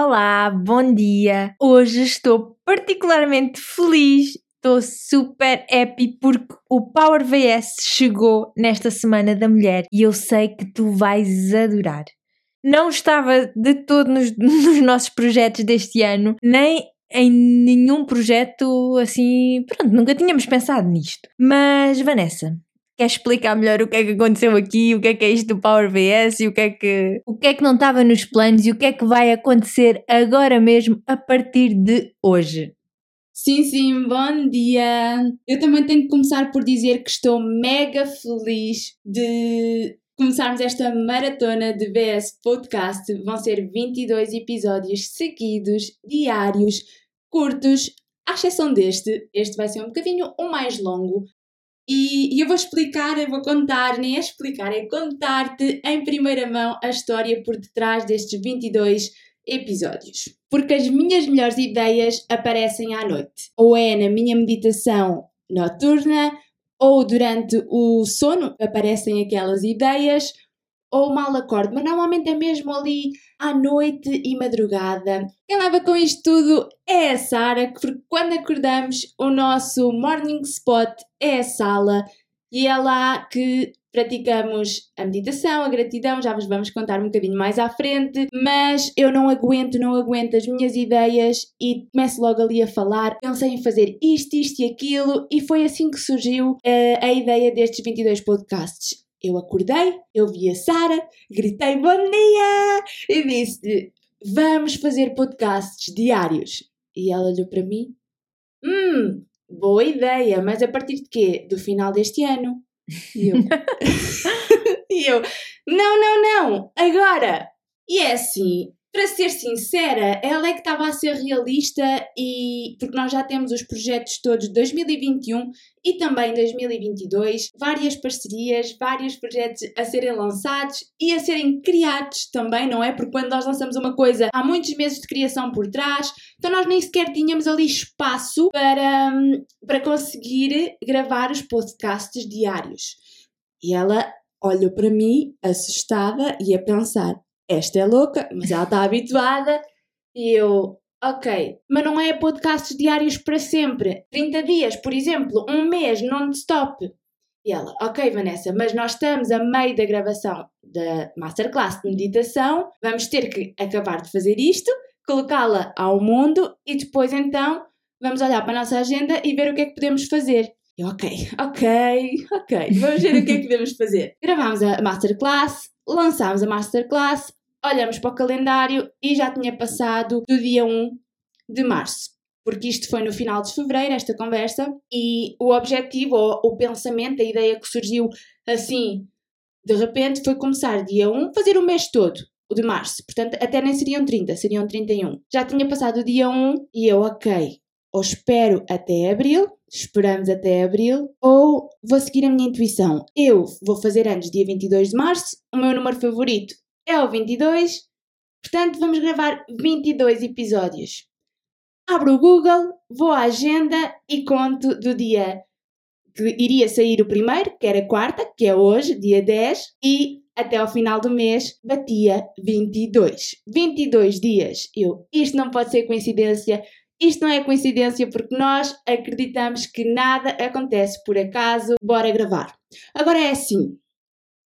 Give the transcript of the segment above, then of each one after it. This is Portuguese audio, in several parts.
Olá, bom dia! Hoje estou particularmente feliz, estou super happy porque o Power VS chegou nesta Semana da Mulher e eu sei que tu vais adorar. Não estava de todo nos, nos nossos projetos deste ano, nem em nenhum projeto assim. Pronto, nunca tínhamos pensado nisto. Mas, Vanessa, queres explicar melhor o que é que aconteceu aqui, o que é que é isto do Power VS e o que é que, o que, é que não estava nos planos e o que é que vai acontecer agora mesmo a partir de hoje? Sim, sim, bom dia! Eu também tenho que começar por dizer que estou mega feliz de começarmos esta maratona de VS Podcast. Vão ser 22 episódios seguidos, diários, curtos, à exceção deste. Este vai ser um bocadinho o mais longo. E, e eu vou explicar, eu vou contar, nem é explicar, é contar-te em primeira mão a história por detrás destes 22 episódios. Porque as minhas melhores ideias aparecem à noite. Ou é na minha meditação noturna, ou durante o sono aparecem aquelas ideias, ou mal acordo, mas normalmente é mesmo ali à noite e madrugada. Quem leva com isto tudo é a Sara, porque quando acordamos, o nosso morning spot é a sala e é lá que praticamos a meditação, a gratidão, já vos vamos contar um bocadinho mais à frente, mas eu não aguento, não aguento as minhas ideias e começo logo ali a falar. Pensei em fazer isto, isto e aquilo, e foi assim que surgiu uh, a ideia destes 22 podcasts. Eu acordei, eu vi a Sara, gritei bom dia e disse vamos fazer podcasts diários. E ela olhou para mim, hum, boa ideia, mas a partir de quê? Do final deste ano. E eu, e eu não, não, não, agora! E é assim, para ser sincera, ela é que estava a ser realista e porque nós já temos os projetos todos de 2021 e também 2022, várias parcerias, vários projetos a serem lançados e a serem criados também, não é? Porque quando nós lançamos uma coisa, há muitos meses de criação por trás, então nós nem sequer tínhamos ali espaço para, para conseguir gravar os podcasts diários. E ela olhou para mim, assustada, e a pensar: esta é louca, mas ela está habituada. E eu, ok, mas não é podcasts diários para sempre. 30 dias, por exemplo, um mês non-stop. E ela, ok, Vanessa, mas nós estamos a meio da gravação da masterclass de meditação, vamos ter que acabar de fazer isto, colocá-la ao mundo e depois então vamos olhar para a nossa agenda e ver o que é que podemos fazer. Eu, ok, ok, ok, vamos ver o que é que podemos fazer. Gravámos a masterclass, lançámos a masterclass, olhamos para o calendário e já tinha passado do dia 1 de março. Porque isto foi no final de fevereiro, esta conversa, e o objetivo, ou o pensamento, a ideia que surgiu assim, de repente, foi começar dia 1, fazer o mês todo, o de março. Portanto, até nem seriam 30, seriam 31. Já tinha passado o dia 1 e eu, ok, ou espero até abril, esperamos até abril, ou vou seguir a minha intuição. Eu vou fazer antes dia 22 de março, o meu número favorito é o 22, portanto vamos gravar 22 episódios. Abro o Google, vou à agenda e conto do dia que iria sair o primeiro, que era quarta, que é hoje, dia 10, e até ao final do mês batia 22. 22 dias. Eu, isto não pode ser coincidência, isto não é coincidência porque nós acreditamos que nada acontece por acaso. Bora gravar. Agora é assim,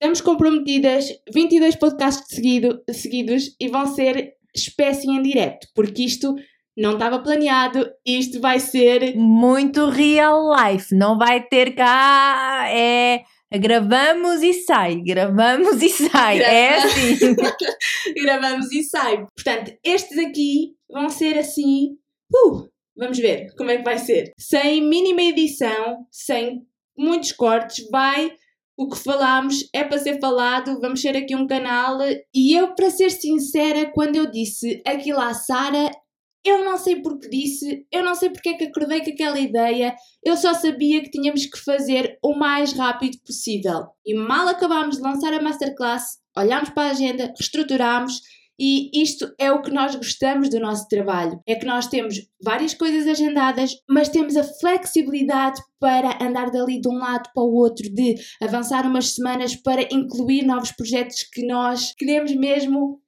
Estamos comprometidas 22 podcasts seguido, seguidos e vão ser espécie em direto, porque isto não estava planeado, isto vai ser muito real life, não vai ter cá é gravamos e sai, gravamos e sai, é assim. gravamos e sai. Portanto, estes aqui vão ser assim, uh, vamos ver como é que vai ser. Sem mínima edição, sem muitos cortes, vai o que falamos é para ser falado, vamos ser aqui um canal. E eu, para ser sincera, quando eu disse aquilo à Sara, eu não sei porque disse, eu não sei porque é que acordei com aquela ideia, eu só sabia que tínhamos que fazer o mais rápido possível. E mal acabámos de lançar a masterclass, olhámos para a agenda, reestruturámos e isto é o que nós gostamos do nosso trabalho: é que nós temos várias coisas agendadas, mas temos a flexibilidade para andar dali de um lado para o outro, de avançar umas semanas para incluir novos projetos que nós queremos mesmo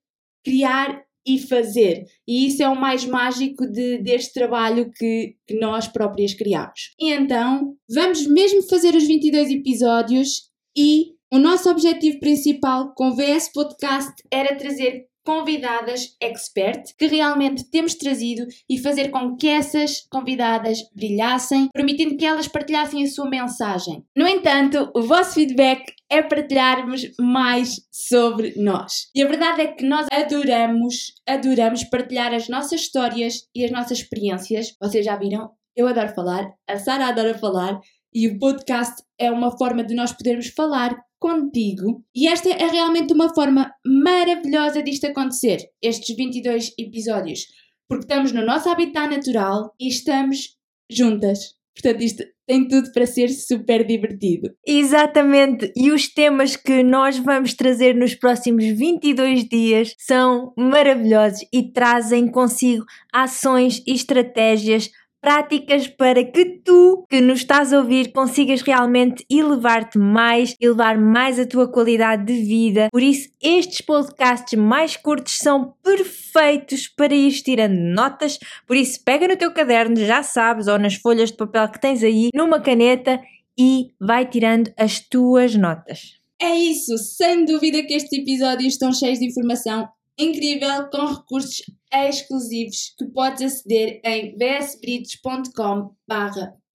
criar e fazer. E isso é o mais mágico de, deste trabalho que, que nós próprias criamos. E então, vamos mesmo fazer os 22 episódios e o nosso objetivo principal com o VS Podcast era trazer convidadas expert que realmente temos trazido e fazer com que essas convidadas brilhassem, permitindo que elas partilhassem a sua mensagem. No entanto, o vosso feedback é partilharmos mais sobre nós. E a verdade é que nós adoramos, adoramos partilhar as nossas histórias e as nossas experiências. Vocês já viram? Eu adoro falar, a Sara adora falar e o podcast é uma forma de nós podermos falar contigo. E esta é realmente uma forma maravilhosa disto acontecer, estes 22 episódios, porque estamos no nosso habitat natural e estamos juntas. Portanto, isto tem tudo para ser super divertido. Exatamente, e os temas que nós vamos trazer nos próximos 22 dias são maravilhosos e trazem consigo ações e estratégias práticas para que tu, que nos estás a ouvir, consigas realmente elevar-te mais, elevar mais a tua qualidade de vida. Por isso, estes podcasts mais curtos são perfeitos para ir tirando notas. Por isso, pega no teu caderno, já sabes, ou nas folhas de papel que tens aí, numa caneta e vai tirando as tuas notas. É isso, sem dúvida que estes episódios estão cheios de informação incrível com recursos exclusivos que podes aceder em bsbritos.com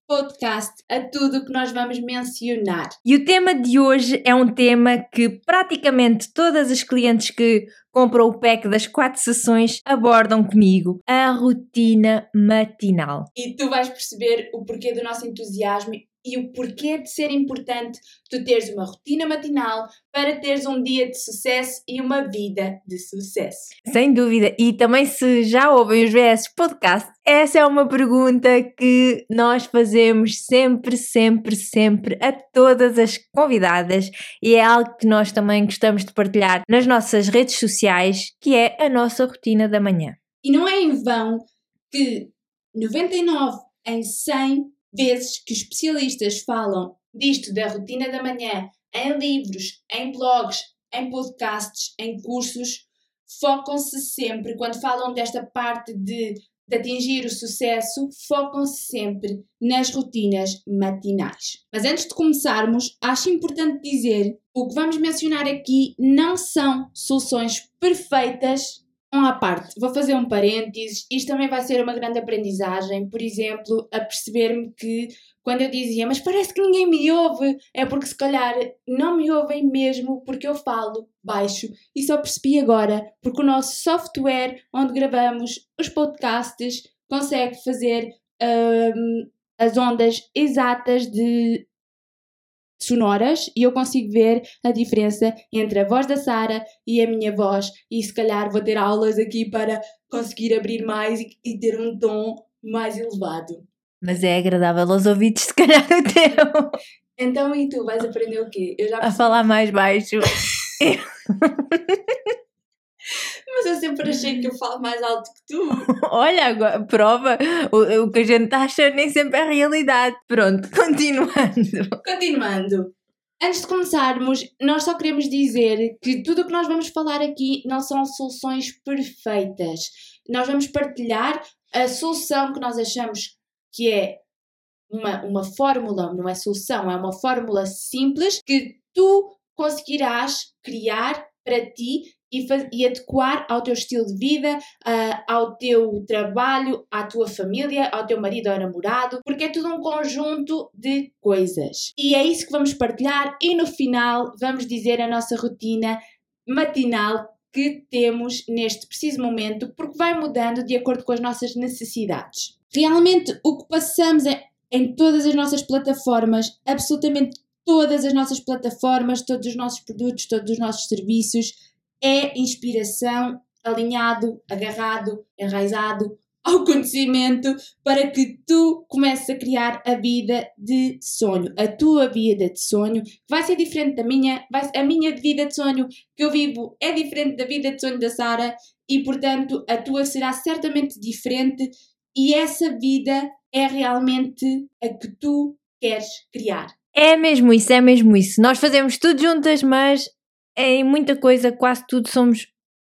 podcast a tudo o que nós vamos mencionar. E o tema de hoje é um tema que praticamente todas as clientes que compram o pack das quatro sessões abordam comigo, a rotina matinal. E tu vais perceber o porquê do nosso entusiasmo e o porquê de ser importante tu teres uma rotina matinal para teres um dia de sucesso e uma vida de sucesso. Sem dúvida. E também se já ouvem os VS Podcast, essa é uma pergunta que nós fazemos sempre, sempre, sempre a todas as convidadas e é algo que nós também gostamos de partilhar nas nossas redes sociais, que é a nossa rotina da manhã. E não é em vão que 99 em 100 vezes que especialistas falam disto da rotina da manhã em livros, em blogs, em podcasts, em cursos, focam-se sempre, quando falam desta parte de, de atingir o sucesso, focam-se sempre nas rotinas matinais. Mas antes de começarmos, acho importante dizer o que vamos mencionar aqui não são soluções perfeitas à parte, vou fazer um parênteses. Isto também vai ser uma grande aprendizagem. Por exemplo, a perceber-me que quando eu dizia, mas parece que ninguém me ouve, é porque se calhar não me ouvem mesmo porque eu falo baixo. E só percebi agora, porque o nosso software onde gravamos os podcasts consegue fazer um, as ondas exatas de sonoras e eu consigo ver a diferença entre a voz da Sara e a minha voz e se calhar vou ter aulas aqui para conseguir abrir mais e, e ter um tom mais elevado. Mas é agradável aos ouvidos, se calhar o teu. Então e tu vais aprender o quê? Eu já a falar mais baixo. Mas eu sempre achei que eu falo mais alto que tu. Olha, agora, prova. O, o que a gente acha nem sempre é realidade. Pronto, continuando. Continuando. Antes de começarmos, nós só queremos dizer que tudo o que nós vamos falar aqui não são soluções perfeitas. Nós vamos partilhar a solução que nós achamos que é uma, uma fórmula, não é solução, é uma fórmula simples que tu conseguirás criar para ti e, e adequar ao teu estilo de vida, uh, ao teu trabalho, à tua família, ao teu marido ou namorado, porque é tudo um conjunto de coisas. E é isso que vamos partilhar e no final vamos dizer a nossa rotina matinal que temos neste preciso momento, porque vai mudando de acordo com as nossas necessidades. Realmente, o que passamos é, em todas as nossas plataformas, absolutamente todas as nossas plataformas, todos os nossos produtos, todos os nossos serviços, é inspiração alinhado, agarrado, enraizado ao conhecimento para que tu comeces a criar a vida de sonho, a tua vida de sonho, vai ser diferente da minha, vai, a minha vida de sonho que eu vivo é diferente da vida de sonho da Sara e, portanto, a tua será certamente diferente e essa vida é realmente a que tu queres criar. É mesmo isso, é mesmo isso. Nós fazemos tudo juntas, mas em muita coisa, quase tudo somos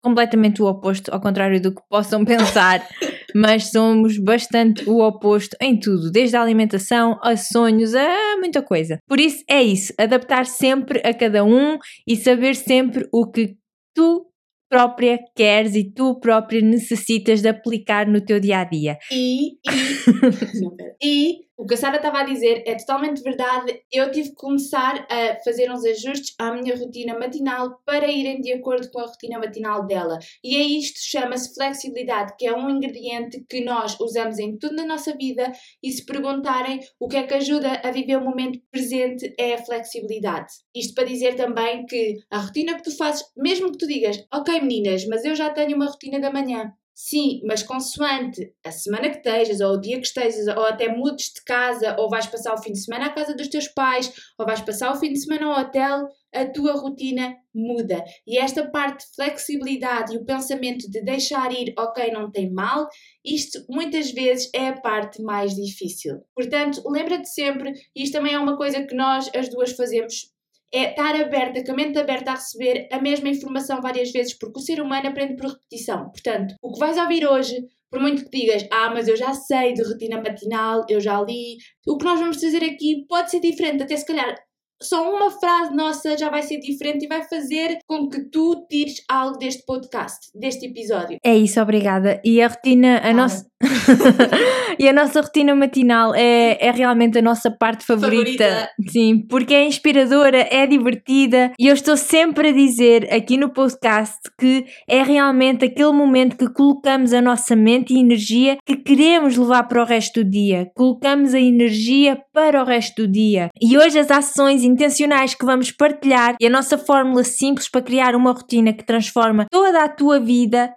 completamente o oposto, ao contrário do que possam pensar, mas somos bastante o oposto em tudo, desde a alimentação a sonhos, a muita coisa. Por isso é isso, adaptar sempre a cada um e saber sempre o que tu própria queres e tu própria necessitas de aplicar no teu dia a dia. E, e, não, e o que a Sara estava a dizer é totalmente verdade. Eu tive que começar a fazer uns ajustes à minha rotina matinal para irem de acordo com a rotina matinal dela. E é isto chama-se flexibilidade, que é um ingrediente que nós usamos em tudo na nossa vida. E se perguntarem o que é que ajuda a viver o momento presente, é a flexibilidade. Isto para dizer também que a rotina que tu fazes, mesmo que tu digas, ok meninas, mas eu já tenho uma rotina da manhã. Sim, mas consoante a semana que estejas, ou o dia que estejas, ou até mudes de casa, ou vais passar o fim de semana à casa dos teus pais, ou vais passar o fim de semana ao hotel, a tua rotina muda. E esta parte de flexibilidade e o pensamento de deixar ir, ok, não tem mal, isto muitas vezes é a parte mais difícil. Portanto, lembra-te sempre, e isto também é uma coisa que nós as duas fazemos é estar aberta, com a mente aberta a receber a mesma informação várias vezes, porque o ser humano aprende por repetição. Portanto, o que vais ouvir hoje, por muito que digas, ah, mas eu já sei de rotina matinal, eu já li, o que nós vamos fazer aqui pode ser diferente, até se calhar só uma frase nossa já vai ser diferente e vai fazer com que tu tires algo deste podcast, deste episódio. É isso, obrigada. E a rotina, a ah. nossa. e a nossa rotina matinal é, é realmente a nossa parte favorita. favorita. Sim, porque é inspiradora, é divertida e eu estou sempre a dizer aqui no podcast que é realmente aquele momento que colocamos a nossa mente e energia que queremos levar para o resto do dia. Colocamos a energia para o resto do dia. E hoje as ações intencionais que vamos partilhar e a nossa fórmula simples para criar uma rotina que transforma toda a tua vida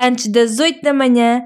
antes das 8 da manhã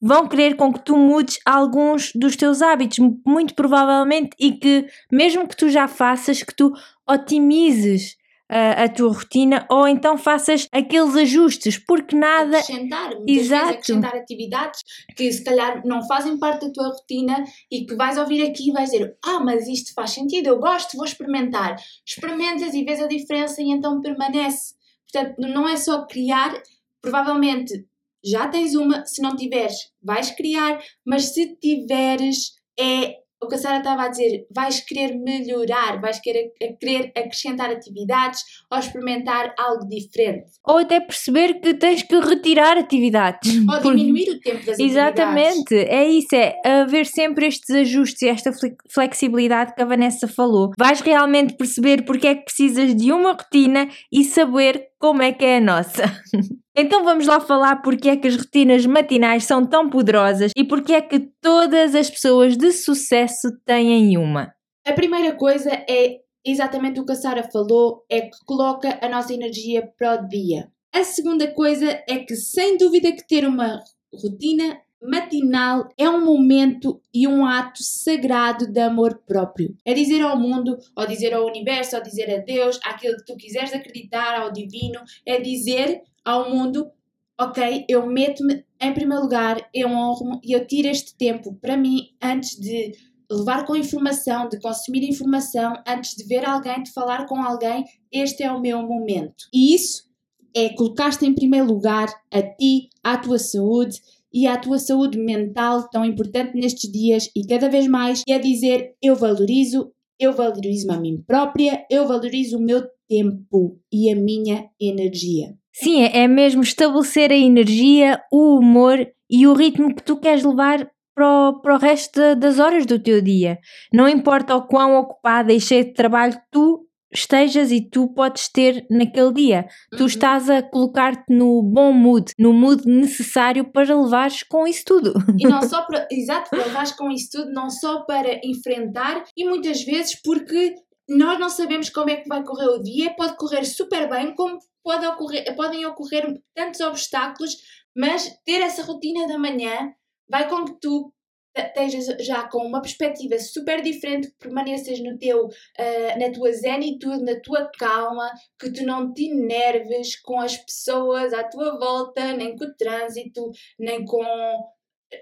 vão querer com que tu mudes alguns dos teus hábitos, muito provavelmente, e que mesmo que tu já faças, que tu otimizes a, a tua rotina ou então faças aqueles ajustes, porque nada. Acrescentar, Exato. acrescentar atividades que se calhar não fazem parte da tua rotina e que vais ouvir aqui e vais dizer: Ah, mas isto faz sentido, eu gosto, vou experimentar. Experimentas e vês a diferença e então permanece. Portanto, não é só criar, provavelmente já tens uma, se não tiveres, vais criar, mas se tiveres, é o que a Sara estava a dizer, vais querer melhorar, vais querer, querer acrescentar atividades ou experimentar algo diferente. Ou até perceber que tens que retirar atividades. Ou diminuir o tempo das Exatamente, é isso, é haver sempre estes ajustes e esta flexibilidade que a Vanessa falou. Vais realmente perceber porque é que precisas de uma rotina e saber como é que é a nossa. Então vamos lá falar porque é que as rotinas matinais são tão poderosas e porque é que todas as pessoas de sucesso têm uma. A primeira coisa é exatamente o que a Sara falou, é que coloca a nossa energia para o dia. A segunda coisa é que sem dúvida que ter uma rotina matinal é um momento e um ato sagrado de amor próprio. É dizer ao mundo, ou dizer ao universo, ou dizer a Deus, aquilo que tu quiseres acreditar, ao divino, é dizer ao mundo: ok, eu meto-me em primeiro lugar, eu honro-me e eu tiro este tempo para mim antes de levar com informação, de consumir informação, antes de ver alguém, de falar com alguém. Este é o meu momento. E isso é colocar-te em primeiro lugar a ti, à tua saúde e à tua saúde mental tão importante nestes dias e cada vez mais é dizer eu valorizo, eu valorizo a mim própria, eu valorizo o meu tempo e a minha energia. Sim, é, é mesmo estabelecer a energia, o humor e o ritmo que tu queres levar para o, para o resto das horas do teu dia. Não importa o quão ocupada e cheia de trabalho tu estejas e tu podes ter naquele dia. Uhum. Tu estás a colocar-te no bom mood, no mood necessário para levares com isso tudo. E não só para, exato, para levares com isso tudo, não só para enfrentar e muitas vezes porque nós não sabemos como é que vai correr o dia, pode correr super bem, como pode ocorrer, podem ocorrer tantos obstáculos, mas ter essa rotina da manhã vai com que tu estejas já com uma perspectiva super diferente, que permaneças no teu, uh, na tua zenitude, na tua calma, que tu não te enerves com as pessoas à tua volta, nem com o trânsito, nem com,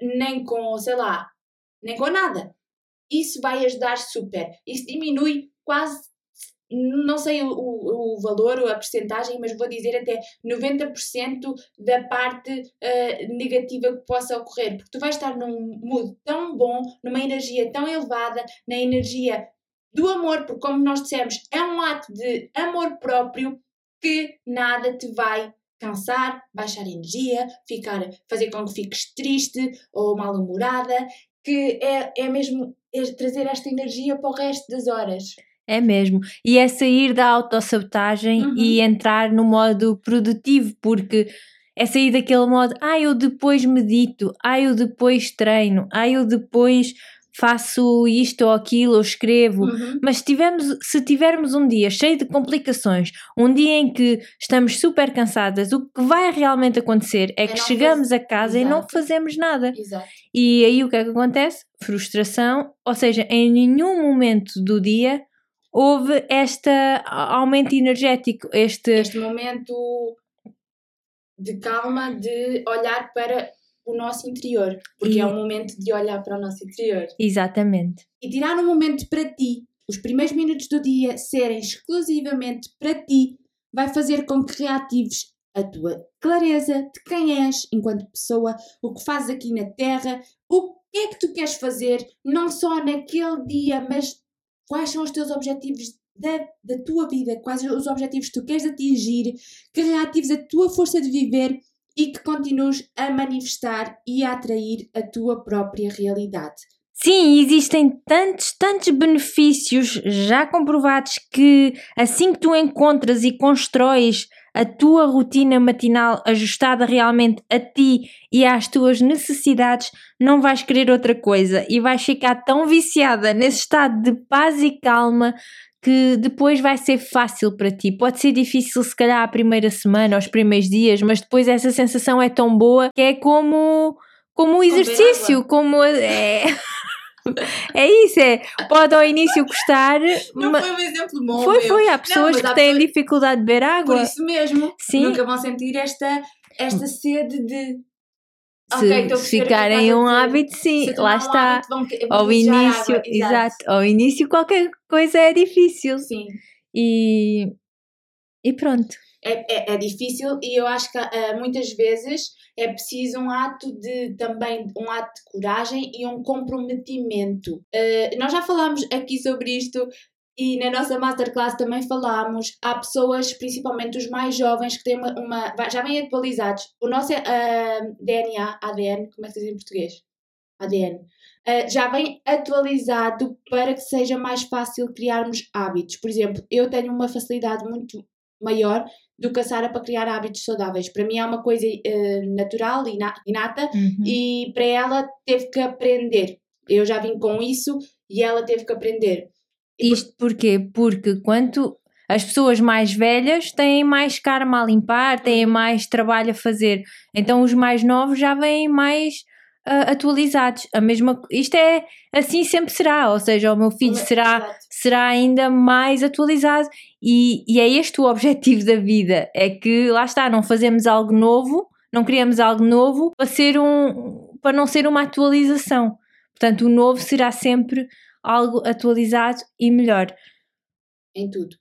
nem com, sei lá, nem com nada. Isso vai ajudar super. Isso diminui quase não sei o, o, o valor ou a percentagem, mas vou dizer até 90% da parte uh, negativa que possa ocorrer, porque tu vais estar num mood tão bom, numa energia tão elevada, na energia do amor, porque como nós dissemos, é um ato de amor próprio que nada te vai cansar, baixar energia, ficar, fazer com que fiques triste ou mal-humorada, que é, é mesmo é trazer esta energia para o resto das horas. É mesmo. E é sair da autossabotagem uhum. e entrar no modo produtivo, porque é sair daquele modo, ah, eu depois medito, ah, eu depois treino, ah, eu depois faço isto ou aquilo, ou escrevo, uhum. mas se tivermos, se tivermos um dia cheio de complicações, um dia em que estamos super cansadas, o que vai realmente acontecer é, é que chegamos faz... a casa Exato. e não fazemos nada. Exato. E aí o que é que acontece? Frustração, ou seja, em nenhum momento do dia houve este aumento energético, este... Este momento de calma, de olhar para o nosso interior, porque e... é o momento de olhar para o nosso interior. Exatamente. E tirar um momento para ti, os primeiros minutos do dia serem exclusivamente para ti, vai fazer com que reatives a tua clareza de quem és enquanto pessoa, o que fazes aqui na Terra, o que é que tu queres fazer, não só naquele dia, mas quais são os teus objetivos da, da tua vida, quais os objetivos que tu queres atingir, que reatives a tua força de viver e que continues a manifestar e a atrair a tua própria realidade. Sim, existem tantos, tantos benefícios já comprovados que assim que tu encontras e constróis a tua rotina matinal ajustada realmente a ti e às tuas necessidades, não vais querer outra coisa e vais ficar tão viciada nesse estado de paz e calma que depois vai ser fácil para ti. Pode ser difícil, se calhar, a primeira semana, os primeiros dias, mas depois essa sensação é tão boa que é como, como um exercício, como. É... É isso, é. Pode ao início custar. Não mas... foi um exemplo bom. Foi, foi. Há pessoas não, que há têm pessoas... dificuldade de beber água. Por isso mesmo. Sim. Nunca vão sentir esta, esta sede de se, okay, se ficarem um hábito, sim, lá está. Hábito, vão, vão ao início, água, exato. exato. Ao início qualquer coisa é difícil. Sim. E, e pronto. É, é, é difícil e eu acho que uh, muitas vezes é preciso um ato de também um ato de coragem e um comprometimento. Uh, nós já falámos aqui sobre isto e na nossa masterclass também falámos, há pessoas, principalmente os mais jovens, que têm uma, uma já vêm atualizados. O nosso uh, DNA, ADN, como é que se diz em português? ADN. Uh, já vem atualizado para que seja mais fácil criarmos hábitos. Por exemplo, eu tenho uma facilidade muito maior do que a Sara para criar hábitos saudáveis. Para mim é uma coisa uh, natural, inata, uhum. e para ela teve que aprender. Eu já vim com isso e ela teve que aprender. Isto porquê? Porque quanto as pessoas mais velhas têm mais karma a limpar, têm mais trabalho a fazer. Então os mais novos já vêm mais uh, atualizados. A mesma, isto é assim sempre será, ou seja, o meu filho será, será ainda mais atualizado e, e é este o objetivo da vida, é que lá está, não fazemos algo novo, não criamos algo novo para ser um para não ser uma atualização. Portanto, o novo será sempre algo atualizado e melhor. Em tudo.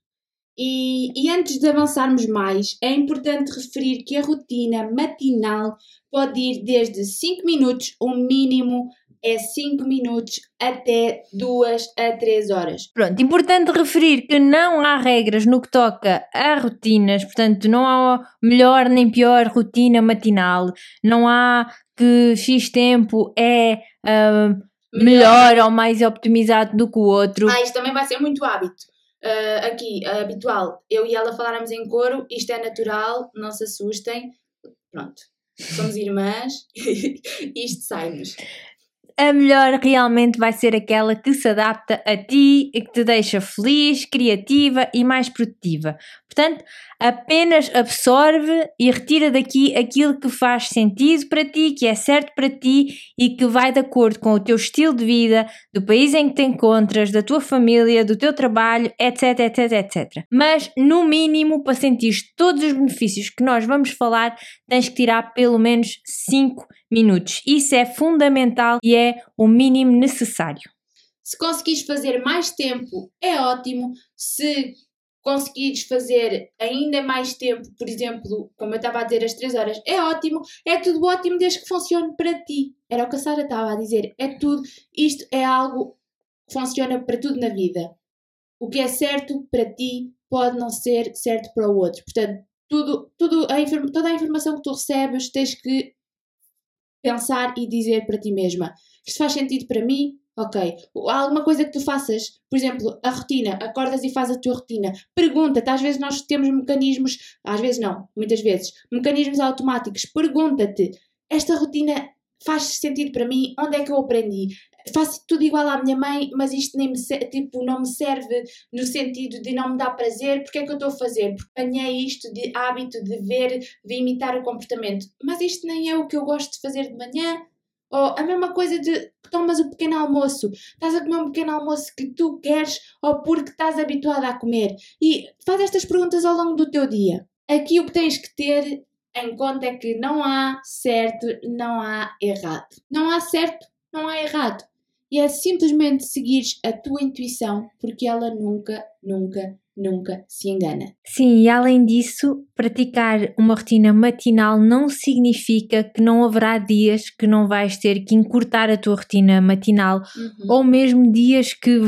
E, e, antes de avançarmos mais, é importante referir que a rotina matinal pode ir desde 5 minutos, o mínimo é 5 minutos até 2 a 3 horas. Pronto, importante referir que não há regras no que toca a rotinas, portanto, não há melhor nem pior rotina matinal, não há que X tempo é. Uh, melhor ou mais optimizado do que o outro. Ah, isto também vai ser muito hábito. Uh, aqui, uh, habitual, eu e ela falarmos em coro, isto é natural, não se assustem. Pronto, somos irmãs, isto sai-nos a melhor realmente vai ser aquela que se adapta a ti e que te deixa feliz, criativa e mais produtiva. Portanto, apenas absorve e retira daqui aquilo que faz sentido para ti, que é certo para ti e que vai de acordo com o teu estilo de vida, do país em que te encontras, da tua família, do teu trabalho, etc, etc, etc. Mas, no mínimo, para sentir todos os benefícios que nós vamos falar, tens que tirar pelo menos 5 minutos. Isso é fundamental e é o mínimo necessário. Se conseguires fazer mais tempo, é ótimo. Se conseguires fazer ainda mais tempo, por exemplo, como eu estava a dizer, as 3 horas, é ótimo, é tudo ótimo desde que funcione para ti. Era o que a Sara estava a dizer, é tudo, isto é algo que funciona para tudo na vida. O que é certo para ti pode não ser certo para o outro. Portanto, tudo, tudo a, toda a informação que tu recebes tens que pensar e dizer para ti mesma: isto faz sentido para mim? Ok. Há alguma coisa que tu faças, por exemplo, a rotina, acordas e fazes a tua rotina. Pergunta-te, às vezes nós temos mecanismos, às vezes não, muitas vezes, mecanismos automáticos. Pergunta-te, esta rotina faz sentido para mim? Onde é que eu aprendi? faço tudo igual à minha mãe, mas isto nem me, tipo, não me serve no sentido de não me dar prazer, porque é que eu estou a fazer? Porque apanhei isto de hábito de ver, de imitar o comportamento. Mas isto nem é o que eu gosto de fazer de manhã. Ou a mesma coisa de tomas o pequeno almoço. Estás a comer um pequeno almoço que tu queres ou porque estás habituada a comer. E faz estas perguntas ao longo do teu dia. Aqui o que tens que ter em conta é que não há certo, não há errado. Não há certo, não há errado e é simplesmente seguir a tua intuição, porque ela nunca, nunca, nunca se engana. Sim, e além disso, praticar uma rotina matinal não significa que não haverá dias que não vais ter que encurtar a tua rotina matinal, uhum. ou mesmo dias que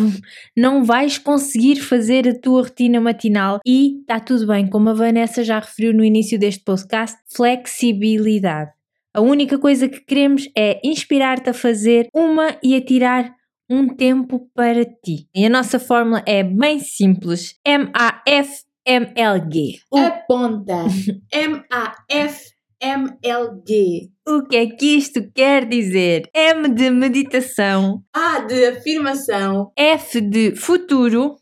não vais conseguir fazer a tua rotina matinal. E está tudo bem, como a Vanessa já referiu no início deste podcast, flexibilidade. A única coisa que queremos é inspirar-te a fazer uma e a tirar um tempo para ti. E a nossa fórmula é bem simples: M-A-F-M-L-G. Aponta! M-A-F-M-L-G. O que é que isto quer dizer? M de meditação. A de afirmação. F de futuro.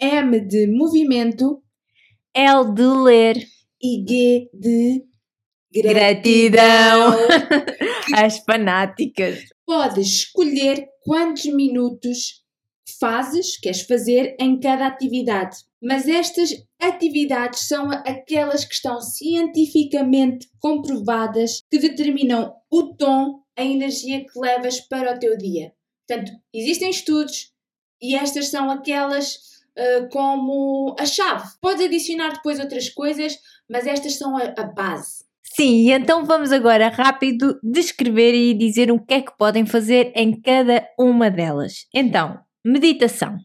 M de movimento. L de ler. E G de Gratidão às fanáticas. Podes escolher quantos minutos fazes, queres fazer em cada atividade. Mas estas atividades são aquelas que estão cientificamente comprovadas que determinam o tom, a energia que levas para o teu dia. Portanto, existem estudos e estas são aquelas uh, como a chave. Podes adicionar depois outras coisas, mas estas são a, a base. Sim, então vamos agora rápido descrever e dizer o que é que podem fazer em cada uma delas. Então, meditação.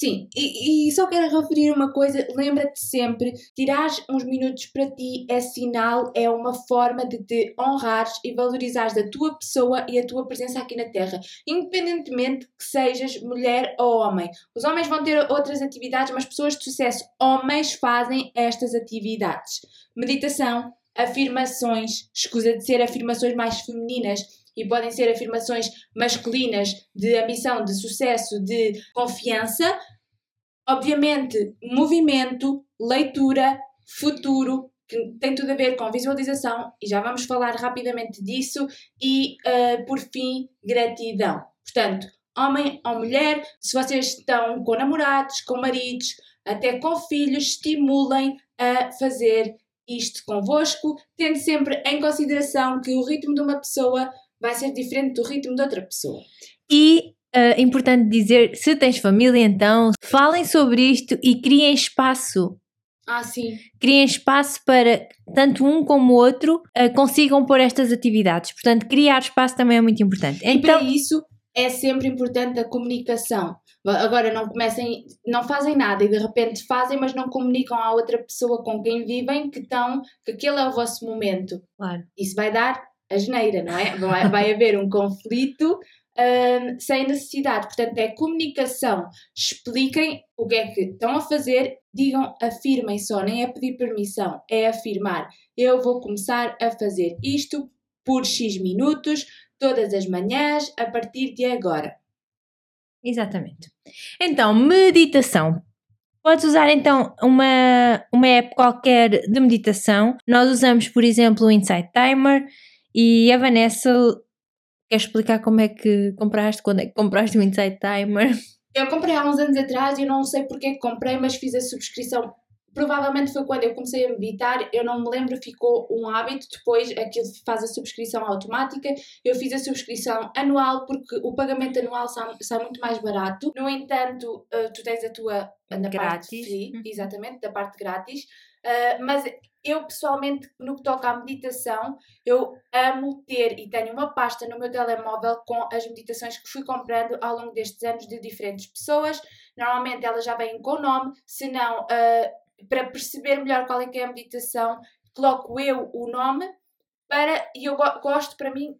Sim, e, e, só quero referir uma coisa, lembra-te sempre, tirar uns minutos para ti é sinal, é uma forma de te honrares e valorizares a tua pessoa e a tua presença aqui na Terra, independentemente que sejas mulher ou homem. Os homens vão ter outras atividades, mas pessoas de sucesso, homens fazem estas atividades. Meditação, afirmações, escusa de ser afirmações mais femininas e podem ser afirmações masculinas de ambição, de sucesso, de confiança. Obviamente, movimento, leitura, futuro, que tem tudo a ver com visualização, e já vamos falar rapidamente disso, e uh, por fim, gratidão. Portanto, homem ou mulher, se vocês estão com namorados, com maridos, até com filhos, estimulem a fazer isto convosco, tendo sempre em consideração que o ritmo de uma pessoa vai ser diferente do ritmo de outra pessoa. E é uh, importante dizer, se tens família, então falem sobre isto e criem espaço. Ah, sim. Criem espaço para tanto um como o outro uh, consigam pôr estas atividades. Portanto, criar espaço também é muito importante. E então, para isso é sempre importante a comunicação. Agora não comecem, não fazem nada e de repente fazem, mas não comunicam à outra pessoa com quem vivem que estão, que aquele é o vosso momento. Claro. Isso vai dar a geneira, não é? Vai, vai haver um conflito um, sem necessidade. Portanto, é comunicação. Expliquem o que é que estão a fazer, digam, afirmem só, nem é pedir permissão, é afirmar. Eu vou começar a fazer isto por X minutos, todas as manhãs, a partir de agora. Exatamente. Então, meditação. Podes usar então uma, uma app qualquer de meditação. Nós usamos, por exemplo, o Insight Timer e a Vanessa quer explicar como é que compraste, quando é que compraste o Insight Timer? Eu comprei há uns anos atrás e eu não sei porque é que comprei, mas fiz a subscrição provavelmente foi quando eu comecei a meditar, eu não me lembro, ficou um hábito, depois aquilo faz a subscrição automática, eu fiz a subscrição anual porque o pagamento anual sai, sai muito mais barato, no entanto, uh, tu tens a tua da grátis. parte free, uhum. exatamente, da parte grátis, uh, mas eu pessoalmente, no que toca à meditação, eu amo ter e tenho uma pasta no meu telemóvel com as meditações que fui comprando ao longo destes anos de diferentes pessoas. Normalmente elas já vêm com o nome, se não, uh, para perceber melhor qual é que é a meditação, coloco eu o nome para, e eu go gosto para mim,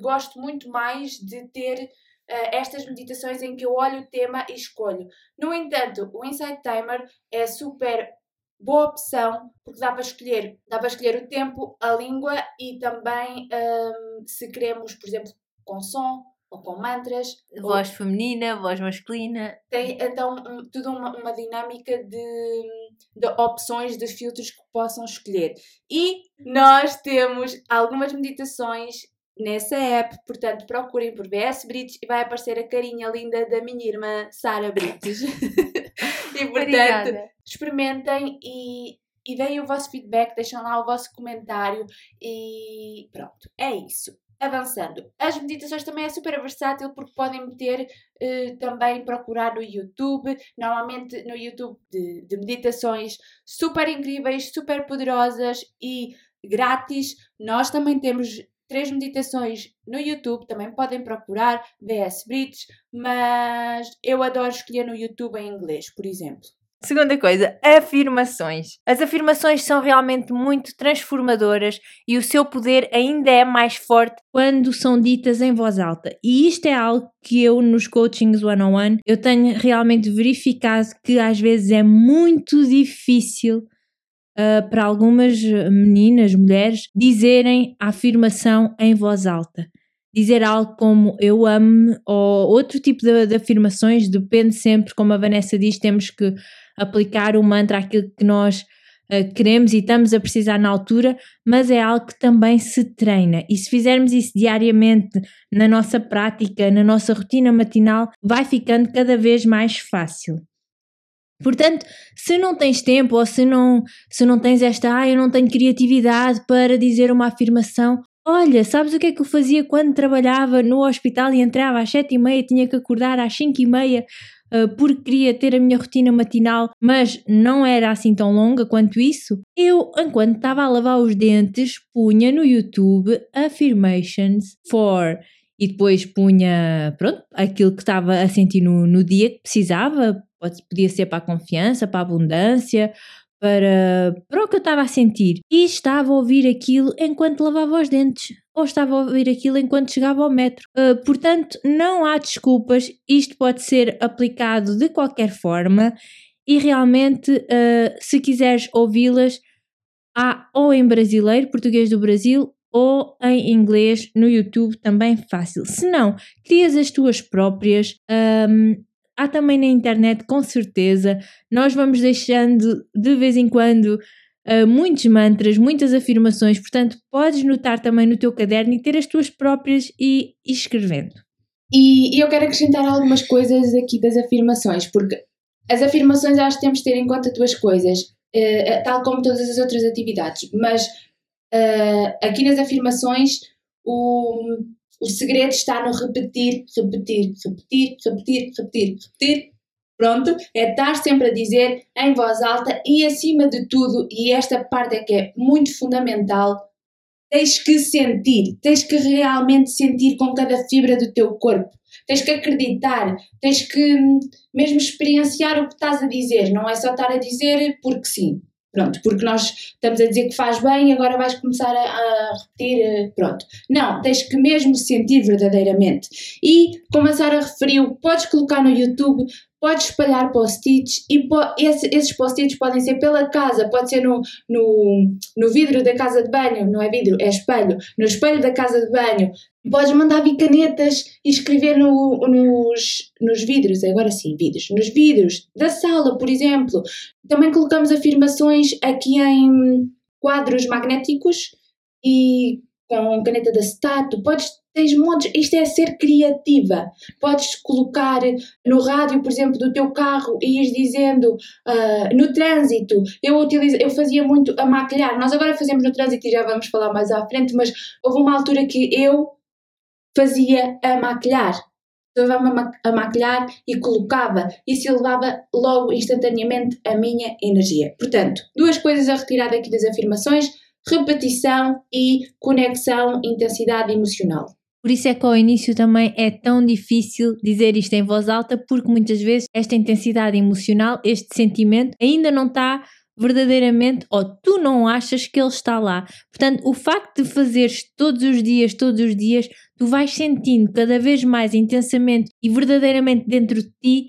gosto muito mais de ter uh, estas meditações em que eu olho o tema e escolho. No entanto, o Insight Timer é super boa opção, porque dá para escolher, dá para escolher o tempo, a língua e também um, se queremos, por exemplo, com som ou com mantras. Voz ou... feminina, voz masculina. Tem então um, tudo uma, uma dinâmica de, de opções, de filtros que possam escolher. E nós temos algumas meditações nessa app, portanto procurem por BS Brites e vai aparecer a carinha linda da minha irmã Sara Brites. e portanto, Obrigada. experimentem e, e deem o vosso feedback, deixem lá o vosso comentário e pronto, é isso. Avançando, as meditações também é super versátil porque podem meter uh, também procurar no YouTube, normalmente no YouTube de, de meditações super incríveis, super poderosas e grátis. Nós também temos três meditações no YouTube, também podem procurar VS Brits, mas eu adoro escolher no YouTube em inglês, por exemplo. Segunda coisa, afirmações. As afirmações são realmente muito transformadoras e o seu poder ainda é mais forte quando são ditas em voz alta. E isto é algo que eu nos coachings one on one eu tenho realmente verificado que às vezes é muito difícil uh, para algumas meninas, mulheres, dizerem a afirmação em voz alta. Dizer algo como eu amo ou outro tipo de, de afirmações, depende sempre, como a Vanessa diz, temos que aplicar o mantra àquilo que nós uh, queremos e estamos a precisar na altura, mas é algo que também se treina. E se fizermos isso diariamente na nossa prática, na nossa rotina matinal, vai ficando cada vez mais fácil. Portanto, se não tens tempo ou se não, se não tens esta, ah, eu não tenho criatividade para dizer uma afirmação, olha, sabes o que é que eu fazia quando trabalhava no hospital e entrava às sete e meia, tinha que acordar às cinco e meia uh, porque queria ter a minha rotina matinal, mas não era assim tão longa quanto isso? Eu, enquanto estava a lavar os dentes, punha no YouTube affirmations for e depois punha, pronto, aquilo que estava a sentir no, no dia que precisava, podia ser para a confiança, para a abundância, para, para o que eu estava a sentir. E estava a ouvir aquilo enquanto lavava os dentes, ou estava a ouvir aquilo enquanto chegava ao metro. Uh, portanto, não há desculpas, isto pode ser aplicado de qualquer forma e realmente, uh, se quiseres ouvi-las, há ou em brasileiro, português do Brasil, ou em inglês no YouTube também fácil. Se não, crias as tuas próprias. Um, há também na internet, com certeza. Nós vamos deixando de vez em quando uh, muitos mantras, muitas afirmações, portanto, podes notar também no teu caderno e ter as tuas próprias e ir escrevendo. E, e eu quero acrescentar algumas coisas aqui das afirmações, porque as afirmações acho que temos de ter em conta duas coisas, uh, tal como todas as outras atividades, mas uh, aqui nas afirmações o o segredo está no repetir, repetir, repetir, repetir, repetir, repetir. Pronto, é estar sempre a dizer em voz alta e acima de tudo, e esta parte é que é muito fundamental, tens que sentir, tens que realmente sentir com cada fibra do teu corpo. Tens que acreditar, tens que hum, mesmo experienciar o que estás a dizer, não é só estar a dizer porque sim. Pronto, porque nós estamos a dizer que faz bem e agora vais começar a, a, repetir, eh, pronto. Não, tens que mesmo sentir verdadeiramente. E, como a Sara referiu, podes colocar no YouTube, podes espalhar post-its e po esse, esses post-its podem ser pela casa, pode ser no, no, no vidro da casa de banho, não é vidro, é espelho, no espelho da casa de banho, Podes mandar vir canetas e escrever no, nos, nos vidros, agora sim, vidros, nos vidros da sala, por exemplo. Também colocamos afirmações aqui em quadros magnéticos e com caneta da Stato, podes, tens montes, isto é ser criativa. Podes colocar no rádio, por exemplo, do teu carro e ires dizendo uh, no trânsito, eu, utilizo, eu fazia muito a maquilhar, nós agora fazemos no trânsito e já vamos falar mais à frente, mas houve uma altura que eu fazia a maquilhar. Levava a maquilhar e colocava. Isso elevava logo instantaneamente a minha energia. Portanto, duas coisas a retirar daqui das afirmações repetição e conexão, intensidade emocional. Por isso é que ao início também é tão difícil dizer isto em voz alta, porque muitas vezes esta intensidade emocional, este sentimento, ainda não está verdadeiramente ou tu não achas que ele está lá. Portanto, o facto de fazeres todos os dias, todos os dias, tu vais sentindo cada vez mais intensamente e verdadeiramente dentro de ti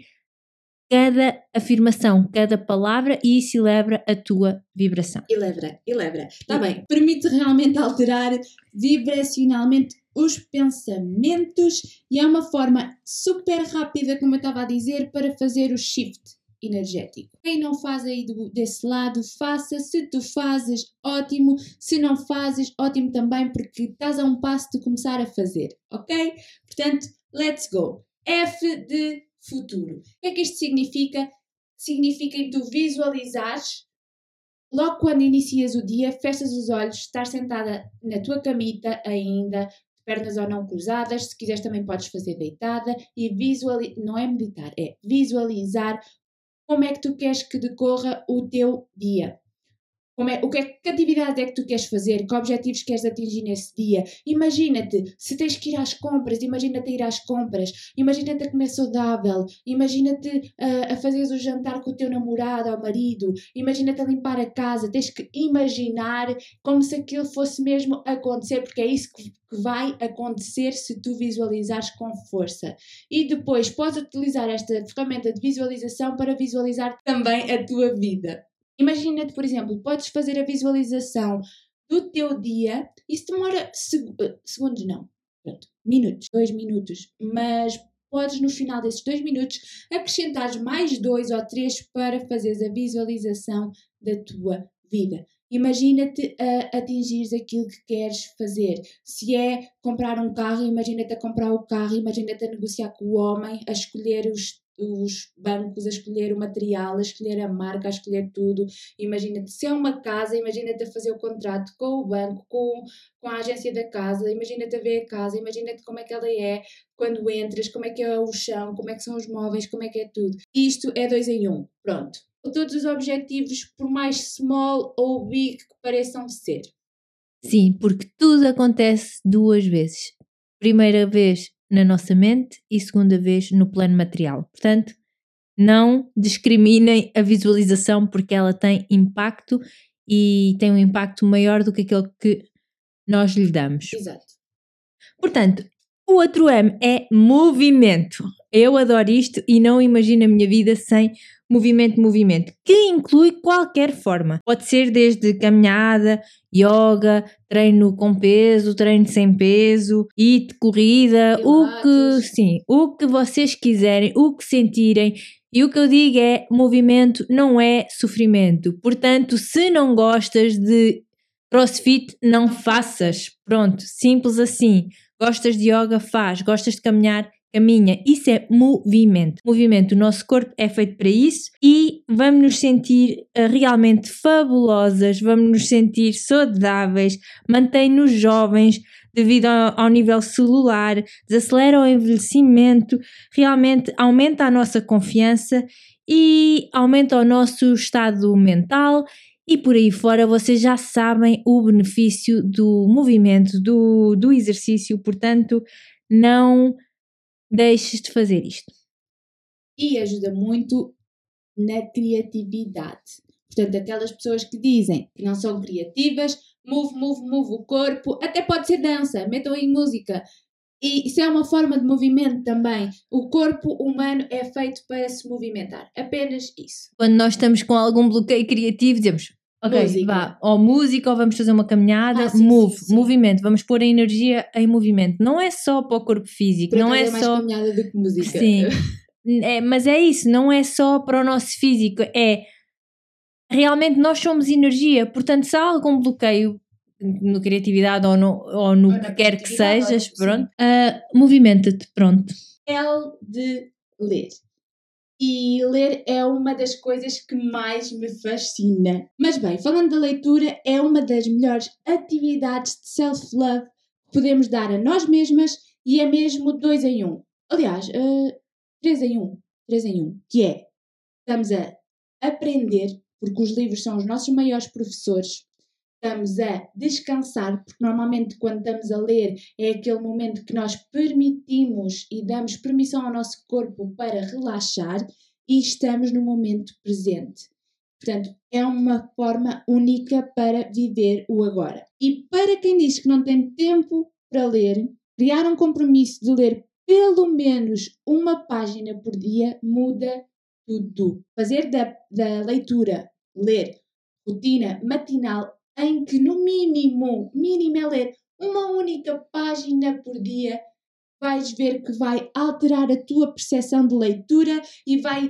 cada afirmação, cada palavra e isso eleva a tua vibração. Eleva, eleva. Está bem. Permite realmente alterar vibracionalmente os pensamentos e é uma forma super rápida, como eu estava a dizer, para fazer o shift energético. Quem não faz aí do, desse lado, faça. Se tu fazes, ótimo. Se não fazes, ótimo também, porque estás a um passo de começar a fazer, ok? Portanto, let's go. F de futuro. O que é que isto significa? Significa que tu visualizares logo quando inicias o dia, fechas os olhos, estás sentada na tua camita ainda, pernas ou não cruzadas, se quiseres também podes fazer deitada e visualizar, não é meditar, é visualizar como é que tu queres que decorra o teu dia. É, o que, é, que atividade é que tu queres fazer? Que objetivos queres atingir nesse dia? Imagina-te, se tens que ir às compras, imagina-te ir às compras, imagina-te a comer saudável, imagina-te uh, a fazeres o jantar com o teu namorado ou marido, imagina-te a limpar a casa, tens que imaginar como se aquilo fosse mesmo acontecer, porque é isso que, que vai acontecer se tu visualizares com força. E depois podes utilizar esta ferramenta de visualização para visualizar também a tua vida. Imagina-te, por exemplo, podes fazer a visualização do teu dia, isso demora seg eh, segundos, não, pronto, minutos, dois minutos, mas podes no final desses dois minutos acrescentar mais dois ou três para fazeres a visualização da tua vida. Imagina-te a atingires aquilo que queres fazer. Se é comprar um carro, imagina-te a comprar o carro, imagina-te a negociar com o homem, a escolher os os bancos a escolher o material, a escolher a marca, a escolher tudo. Imagina-te, se é uma casa, imagina-te a fazer o contrato com o banco, com, com a agência da casa, imagina-te a ver a casa, imagina-te como é que ela é quando entras, como é que é o chão, como é que são os móveis, como é que é tudo. Isto é dois em um, pronto. Todos os objetivos, por mais small ou big que pareçam ser. Sim, porque tudo acontece duas vezes. Primeira vez na nossa mente e segunda vez no plano material. Portanto, não discriminem a visualização porque ela tem impacto e tem um impacto maior do que aquele que nós lhe damos. Exato. Portanto, o outro M é movimento. Eu adoro isto e não imagino a minha vida sem movimento, movimento, que inclui qualquer forma. Pode ser desde caminhada, yoga, treino com peso, treino sem peso, IT, corrida, Pilates. o que, sim, o que vocês quiserem, o que sentirem. E o que eu digo é: movimento não é sofrimento. Portanto, se não gostas de crossfit, não faças. Pronto, simples assim. Gostas de yoga, faz. Gostas de caminhar, caminha. Isso é movimento. Movimento, o nosso corpo é feito para isso e vamos nos sentir eh, realmente fabulosas, vamos nos sentir saudáveis, mantém-nos jovens devido ao, ao, nível celular, desacelera o envelhecimento, realmente aumenta a nossa confiança e aumenta o nosso estado mental. E por aí fora vocês já sabem o benefício do movimento, do, do exercício, portanto, não deixes de fazer isto. E ajuda muito na criatividade. Portanto, aquelas pessoas que dizem que não são criativas, move, move, move o corpo, até pode ser dança, metam em música. E isso é uma forma de movimento também. O corpo humano é feito para se movimentar. Apenas isso. Quando nós estamos com algum bloqueio criativo, dizemos: Ok, música. vá, ou música, ou vamos fazer uma caminhada, ah, sim, move, sim, sim. movimento, vamos pôr a energia em movimento. Não é só para o corpo físico, Por não é, é mais só. caminhada do que música. Sim, é, mas é isso, não é só para o nosso físico, é realmente nós somos energia, portanto, se há algum bloqueio no criatividade ou no, ou no Ou na que quer que sejas, pronto, ah, movimenta-te, pronto. L de ler. E ler é uma das coisas que mais me fascina. Mas bem, falando da leitura, é uma das melhores atividades de self-love que podemos dar a nós mesmas e é mesmo dois em um. Aliás, eh, três em um. Três em um. Que é, estamos a aprender, porque os livros são os nossos maiores professores. Estamos a descansar, porque normalmente quando estamos a ler é aquele momento que nós permitimos e damos permissão ao nosso corpo para relaxar e estamos no momento presente. Portanto, é uma forma única para viver o agora. E para quem diz que não tem tempo para ler, criar um compromisso de ler pelo menos uma página por dia muda tudo. Fazer da, da leitura, ler, rotina matinal em que no mínimo, mínimo é ler uma única página por dia, vais ver que vai alterar a tua percepção de leitura e vai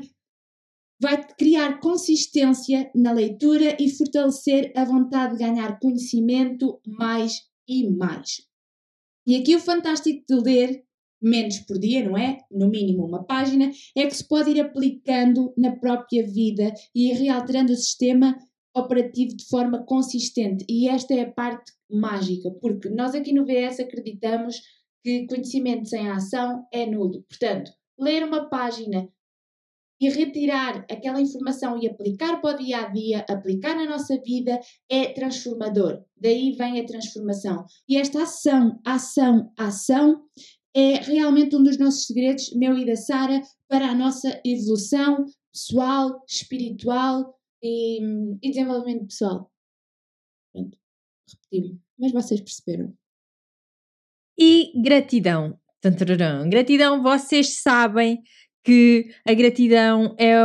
vai criar consistência na leitura e fortalecer a vontade de ganhar conhecimento mais e mais. E aqui o fantástico de ler menos por dia, não é? No mínimo uma página, é que se pode ir aplicando na própria vida e ir realterando o sistema operativo de forma consistente. E esta é a parte mágica, porque nós aqui no VS acreditamos que conhecimento sem ação é nulo. Portanto, ler uma página e retirar aquela informação e aplicar para o dia a dia, aplicar na nossa vida, é transformador. Daí vem a transformação. E esta ação, ação, ação é realmente um dos nossos segredos, meu e da Sara, para a nossa evolução pessoal, espiritual e, e desenvolvimento pessoal. Pronto, repeti-me, mas vocês perceberam. E gratidão. Tantararã. Gratidão, vocês sabem que a gratidão é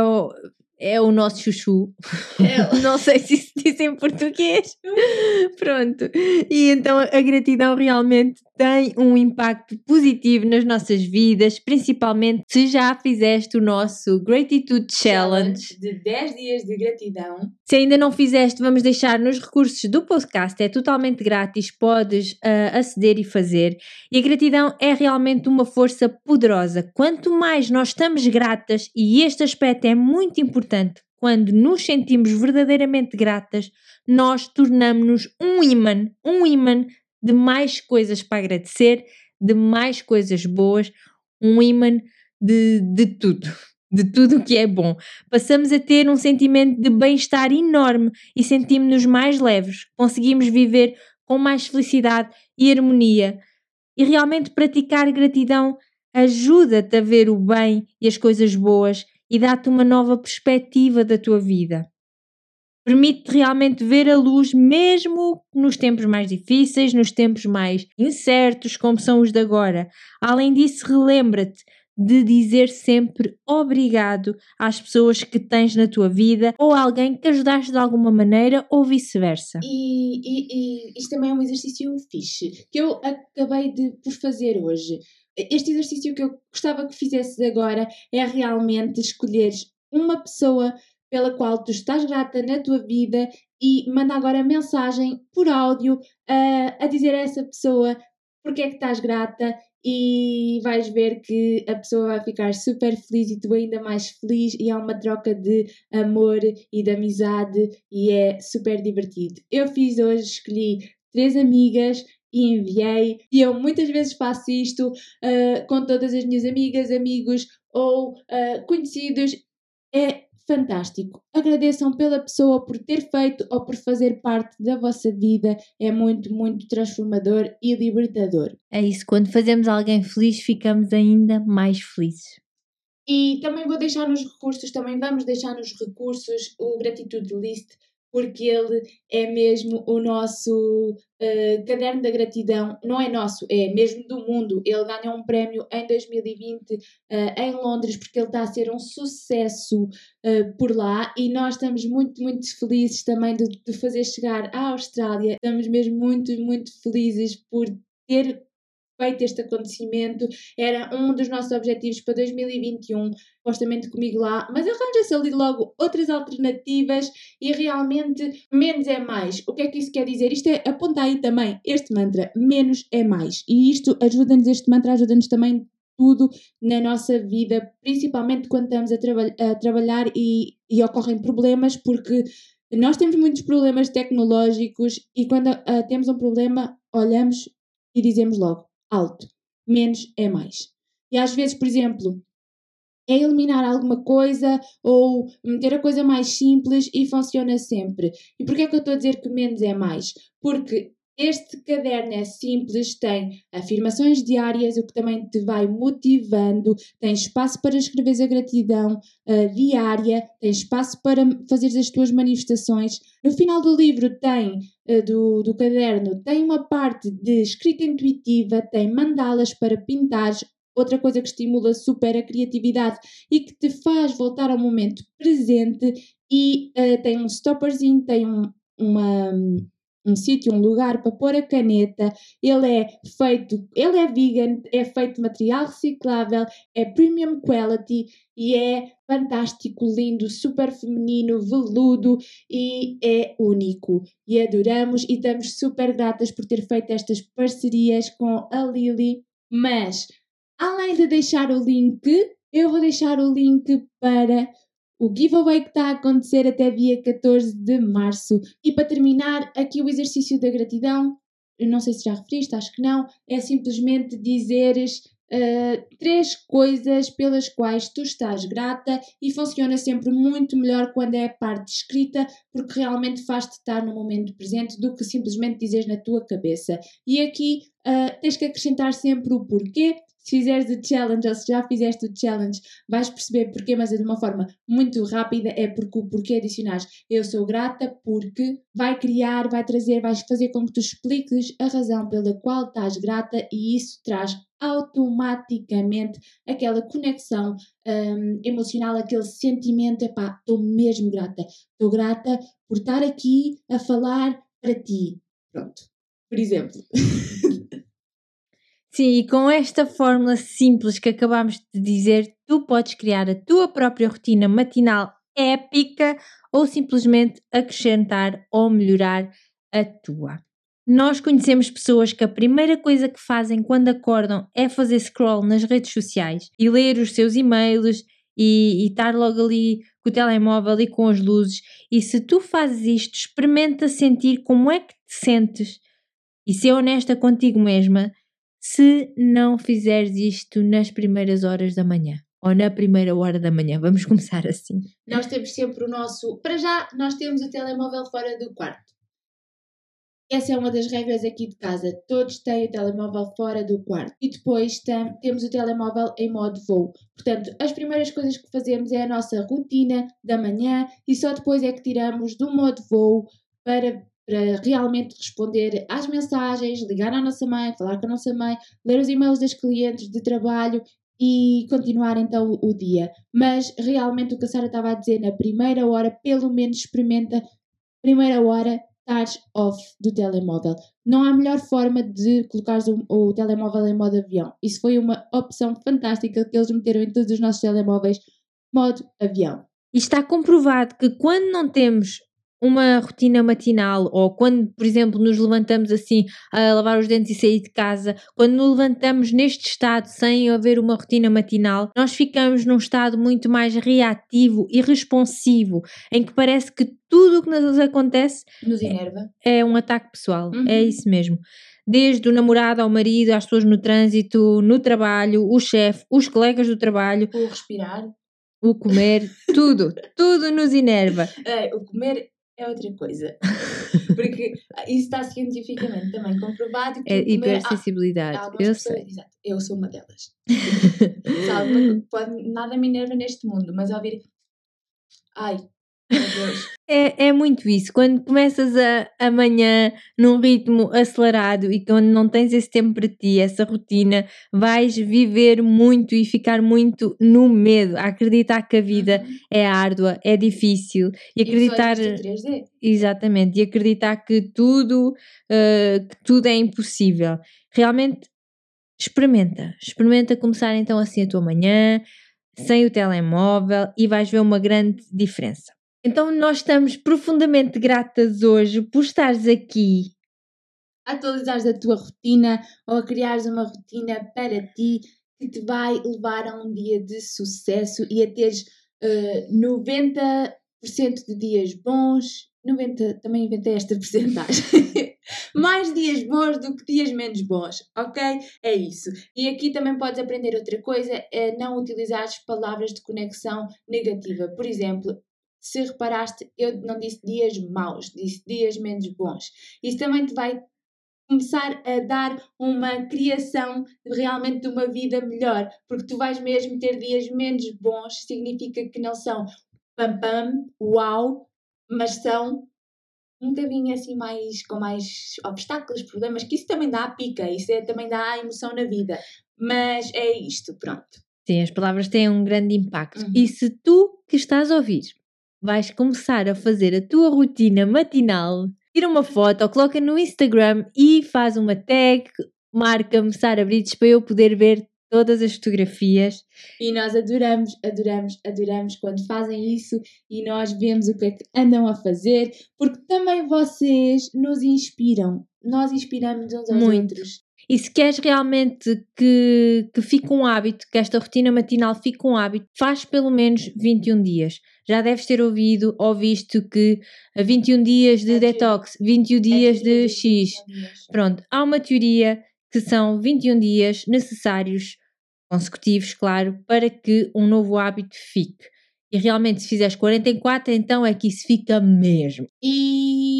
é o nosso chuchu. Não sei se isso diz em português. Pronto. E então a gratidão realmente tem um impacto positivo nas nossas vidas, principalmente se já fizeste o nosso Gratitude Challenge. de 10 dias de gratidão. Se ainda não fizeste, vamos deixar nos recursos do podcast, é totalmente grátis, podes ah, aceder e fazer. E a gratidão é realmente uma força poderosa. Quanto mais nós estamos gratas, e este aspecto é muito importante, quando nos sentimos verdadeiramente gratas, nós tornamos-nos um imã, um imã de mais coisas para agradecer, de mais coisas boas, um imã de, de tudo, de tudo o que é bom. Passamos a ter um sentimento de bem-estar enorme e sentimos-nos mais leves, conseguimos viver com mais felicidade e harmonia. E realmente praticar gratidão ajuda-te a ver o bem e as coisas boas e dá-te uma nova perspectiva da tua vida. Permite-te realmente ver a luz mesmo nos tempos mais difíceis, nos tempos mais incertos, como são os de agora. Além disso, relembra-te de dizer sempre obrigado às pessoas que tens na tua vida ou alguém que ajudaste de alguma maneira ou vice-versa. E, e, e isto também é um exercício fixe que eu acabei de por fazer hoje. Este exercício que eu gostava que fizesses agora é realmente escolheres uma pessoa pela qual tu estás grata na tua vida e manda agora mensagem por áudio a, a dizer a essa pessoa porque é que estás grata e vais ver que a pessoa vai ficar super feliz e tu ainda mais feliz e há uma troca de amor e de amizade e é super divertido. Eu fiz hoje, escolhi três amigas e enviei e eu muitas vezes faço isto uh, com todas as minhas amigas, amigos ou uh, conhecidos. É fantástico. Agradeçam pela pessoa por ter feito ou por fazer parte da vossa vida. É muito, muito transformador e libertador. É isso, quando fazemos alguém feliz, ficamos ainda mais felizes. E também vou deixar nos recursos, também vamos deixar nos recursos o Gratitude List, porque ele é mesmo o nosso uh, caderno da gratidão. Não é nosso, é mesmo do mundo. Ele ganhou um prémio em 2020 uh, em Londres, porque ele está a ser um sucesso uh, por lá. E nós estamos muito, muito felizes também de, de fazer chegar à Austrália. Estamos mesmo muito, muito felizes por ter feito este acontecimento. Era um dos nossos objetivos para 2021, supostamente comigo lá, mas arranja-se ali logo outras alternativas e realmente menos é mais. O que é que isso quer dizer? Isto é, aponta aí também este mantra, menos é mais. E isto ajuda-nos, este mantra ajuda-nos também tudo na nossa vida, principalmente quando estamos a, traba a trabalhar e, e ocorrem problemas, porque nós temos muitos problemas tecnológicos e quando uh, temos um problema, olhamos e dizemos logo: alto, menos é mais. E às vezes, por exemplo, é eliminar alguma coisa ou meter a coisa mais simples e funciona sempre. E porquê é que eu estou a dizer que menos é mais? Porque este caderno é simples, tem afirmações diárias, o que também te vai motivando, tem espaço para escrever a gratidão uh, diária, tem espaço para fazer as tuas manifestações. No final do livro tem, uh, do, do caderno, tem uma parte de escrita intuitiva, tem mandalas para pintar, outra coisa que estimula super a criatividade e que te faz voltar ao momento presente e uh, tem um stopperzinho, tem um, uma um sítio, um lugar para pôr a caneta. Ele é feito, ele é vegan, é feito de material reciclável, é premium quality e é fantástico, lindo, super feminino, veludo e é único. E adoramos e estamos super gratas por ter feito estas parcerias com a Lily. Mas, além de deixar o link, eu vou deixar o link para o giveaway que está a acontecer até dia 14 de março. E para terminar, aqui o exercício da gratidão, eu não sei se já referiste, acho que não, é simplesmente dizeres uh, três coisas pelas quais tu estás grata e funciona sempre muito melhor quando é a parte escrita, porque realmente faz-te estar no momento presente do que simplesmente dizeres na tua cabeça. E aqui uh, tens que acrescentar sempre o porquê se fizeres o challenge ou se já fizeste o challenge, vais perceber porquê, mas é de uma forma muito rápida. É porque o porquê adicionais eu sou grata porque vai criar, vai trazer, vais fazer com que tu expliques a razão pela qual estás grata e isso traz automaticamente aquela conexão um, emocional, aquele sentimento, epá, estou mesmo grata, estou grata por estar aqui a falar para ti. Pronto, por exemplo. Sim, e com esta fórmula simples que acabámos de dizer, tu podes criar a tua própria rotina matinal épica ou simplesmente acrescentar ou melhorar a tua. Nós conhecemos pessoas que a primeira coisa que fazem quando acordam é fazer scroll nas redes sociais e ler os seus e-mails e, e estar logo ali com o telemóvel e com as luzes. E se tu fazes isto, experimenta sentir como é que te sentes e ser honesta contigo mesma se não fizeres isto nas primeiras horas da manhã ou na primeira hora da manhã. Vamos começar assim. Nós temos sempre o nosso. Para já, nós temos o telemóvel fora do quarto. Essa é uma das regras aqui de casa. Todos têm o telemóvel fora do quarto. E depois tem, temos o telemóvel em modo voo. Portanto, as primeiras coisas que fazemos é a nossa rotina da manhã e só depois é que tiramos do modo voo para para realmente responder às mensagens, ligar à nossa mãe, falar com a nossa mãe, ler os e-mails das clientes de trabalho e continuar então o dia. Mas realmente o que a Sara estava a dizer, na primeira hora, pelo menos experimenta, primeira hora, estares off do telemóvel. Não há melhor forma de colocar o, o telemóvel em modo avião. Isso foi uma opção fantástica que eles meteram em todos os nossos telemóveis, modo avião. E está comprovado que quando não temos uma rotina matinal ou quando, por exemplo, nos levantamos assim a lavar os dentes e sair de casa, quando nos levantamos neste estado sem haver uma rotina matinal, nós ficamos num estado muito mais reativo e responsivo, em que parece que tudo o que nos acontece nos enerva. É, é um ataque pessoal, é uhum. é isso mesmo. Desde o namorado ao marido, às pessoas no trânsito, no trabalho, o chefe, os colegas do trabalho. O respirar. O comer, tudo, tudo nos enerva. É, o comer é outra coisa. Porque isso está cientificamente também comprovado. Que é hipersensibilidade, eu pessoas, sei. Exato, eu sou uma delas. pode, nada me enerva neste mundo, mas ao ouvir. Ai, é, é muito isso. Quando começas a, amanhã num ritmo acelerado e quando não tens esse tempo para ti, essa rotina, vais viver muito e ficar muito no medo, a acreditar que a vida uhum. é árdua, é difícil e acreditar. E exatamente, e acreditar que tudo, uh, que tudo é impossível. Realmente experimenta. Experimenta começar então assim a tua manhã, sem o telemóvel e vais ver uma grande diferença. Então nós estamos profundamente gratas hoje por estares aqui. A atualizares a tua rotina ou a criares uma rotina para ti que te vai levar a um dia de sucesso e a teres uh, 90% de dias bons. 90, também inventei esta porcentagem. Mais dias bons do que dias menos bons, ok? É isso. E aqui também podes aprender outra coisa, é não utilizar as palavras de conexão negativa. Por exemplo, se reparaste, eu não disse dias maus, disse dias menos bons. Isso também te vai começar a dar uma criação realmente de uma vida melhor, porque tu vais mesmo ter dias menos bons, significa que não são pam pam, uau, mas são um bocadinho assim mais com mais obstáculos, problemas, que isso também dá a pica, isso é, também dá a emoção na vida. Mas é isto, pronto. Sim, as palavras têm um grande impacto. Uhum. E se tu que estás a ouvir vais começar a fazer a tua rotina matinal, tira uma foto ou coloca no Instagram e faz uma tag, marca-me Sara Brites para eu poder ver todas as fotografias. E nós adoramos, adoramos, adoramos quando fazem isso e nós vemos o que é que andam a fazer, porque também vocês nos inspiram. Nós inspiramos uns aos Muito. outros. E se queres realmente que, que fique um hábito, que esta rotina matinal fique um hábito, faz pelo menos 21 dias. Já deves ter ouvido ou visto que 21 dias de detox, 21 dias de X. Pronto, há uma teoria que são 21 dias necessários, consecutivos, claro, para que um novo hábito fique. E realmente, se fizeres 44, então é que isso fica mesmo. E,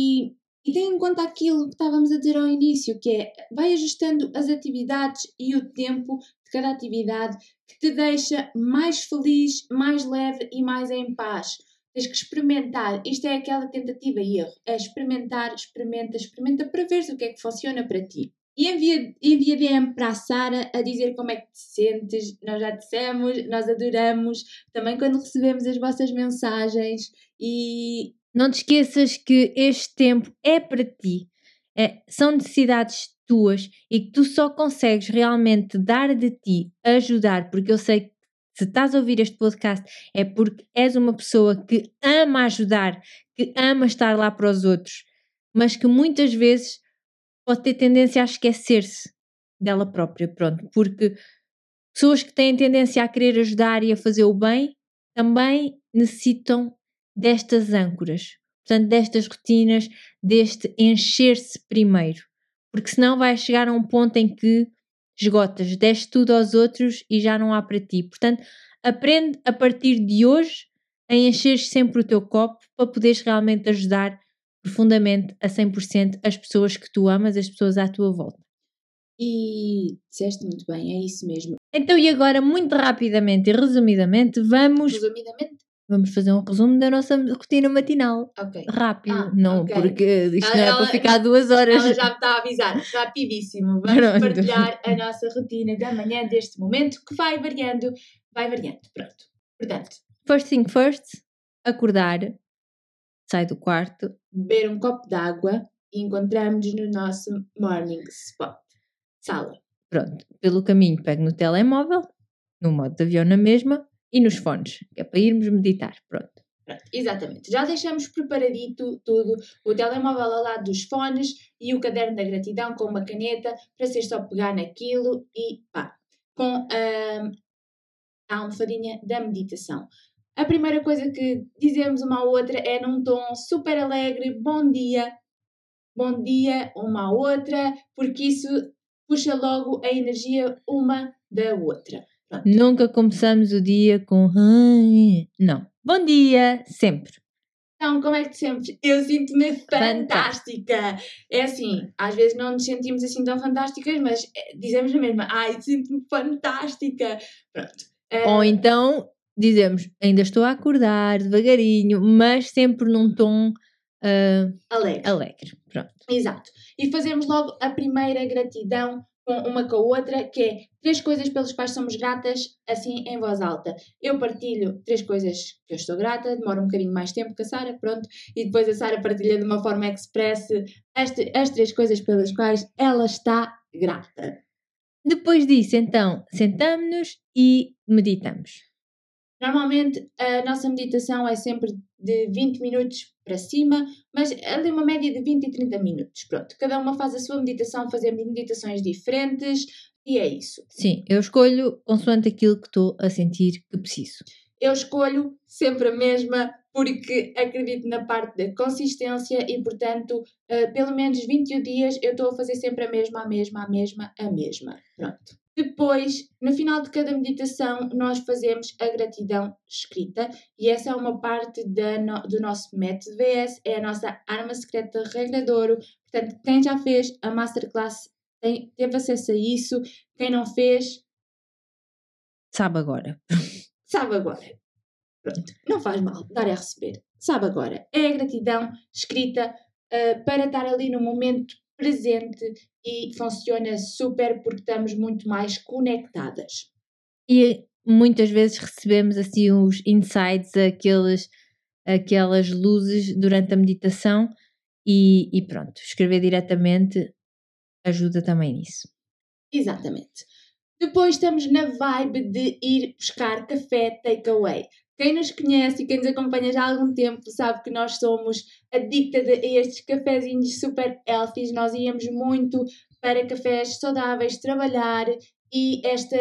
e tem em conta aquilo que estávamos a dizer ao início, que é vai ajustando as atividades e o tempo de cada atividade que te deixa mais feliz, mais leve e mais em paz. Tens que experimentar. Isto é aquela tentativa e erro. É experimentar, experimenta, experimenta para ver o que é que funciona para ti. E envia, envia DM para a Sara a dizer como é que te sentes. Nós já dissemos, nós adoramos. Também quando recebemos as vossas mensagens. E não te esqueças que este tempo é para ti. É, são necessidades tuas e que tu só consegues realmente dar de ti, ajudar, porque eu sei que se estás a ouvir este podcast é porque és uma pessoa que ama ajudar, que ama estar lá para os outros, mas que muitas vezes pode ter tendência a esquecer-se dela própria, pronto, porque pessoas que têm tendência a querer ajudar e a fazer o bem também necessitam destas âncoras, portanto, destas rotinas, deste encher-se primeiro, porque senão vai chegar a um ponto em que esgotas, deste tudo aos outros e já não há para ti. Portanto, aprende a partir de hoje a encher sempre o teu copo para poderes realmente ajudar profundamente a 100% as pessoas que tu amas, as pessoas à tua volta. E disseste muito bem, é isso mesmo. Então, e agora, muito rapidamente e resumidamente, vamos. Resumidamente? Vamos fazer um resumo da nossa rotina matinal. Ok. Rápido, ah, não, okay. porque isto ela, não é ela, para ficar duas horas. Ela já me está a avisar, rapidíssimo. Vamos Pronto. partilhar a nossa rotina da manhã deste momento, que vai variando, vai variando. Pronto. Portanto. First thing first, acordar, sai do quarto, beber um copo d'água e encontramos-nos no nosso morning spot. Sala. Pronto, pelo caminho pego no telemóvel, no modo de avião na mesma, e nos fones, que é para irmos meditar. Pronto. Pronto, exatamente. Já deixamos preparadito tudo, o telemóvel ao lado dos fones e o caderno da gratidão com uma caneta para ser só pegar naquilo e pá, com a, almofadinha da meditação. A primeira coisa que dizemos uma à outra é num tom super alegre, bom dia, bom dia uma à outra, porque isso puxa logo a energia uma da outra. Nunca começamos o dia com não. Bom dia, sempre. Então, como é que te sentes? Eu sinto-me fantástica. É assim, às vezes não nos sentimos assim tão fantásticas, mas eh, dizemos a mesma, ai, sinto-me fantástica. Pronto. Ou uh, então dizemos, ainda estou a acordar devagarinho, mas sempre num tom uh, alegre. alegre. Pronto. Exato. E fazemos logo a primeira gratidão uma com a outra, que é três coisas pelas quais somos gratas, assim em voz alta. Eu partilho três coisas que eu estou grata, demora um bocadinho mais tempo que a Sara, pronto, e depois a Sara partilha de uma forma express as, as três coisas pelas quais ela está grata. Depois disso, então, sentamos-nos e meditamos. Normalmente a nossa meditação é sempre de 20 minutos para cima, mas ali uma média de 20 e 30 minutos. Pronto, cada uma faz a sua meditação, fazemos meditações diferentes e é isso. Sim, eu escolho consoante aquilo que estou a sentir que preciso. Eu escolho sempre a mesma porque acredito na parte da consistência e, portanto, uh, pelo menos 21 dias eu estou a fazer sempre a mesma, a mesma, a mesma, a mesma. Pronto. Depois, no final de cada meditação, nós fazemos a gratidão escrita e essa é uma parte da no, do nosso método VS, é a nossa arma secreta regra de ouro. Portanto, quem já fez a masterclass tem, teve acesso a isso, quem não fez. Sabe agora. Sabe agora. Pronto, não faz mal, dar é receber. Sabe agora. É a gratidão escrita uh, para estar ali no momento presente e funciona super porque estamos muito mais conectadas. E muitas vezes recebemos assim os insights, aqueles, aquelas luzes durante a meditação e, e pronto, escrever diretamente ajuda também nisso. Exatamente. Depois estamos na vibe de ir buscar café takeaway. Quem nos conhece e quem nos acompanha já há algum tempo sabe que nós somos adictas a estes cafezinhos super healthy. Nós íamos muito para cafés saudáveis trabalhar e esta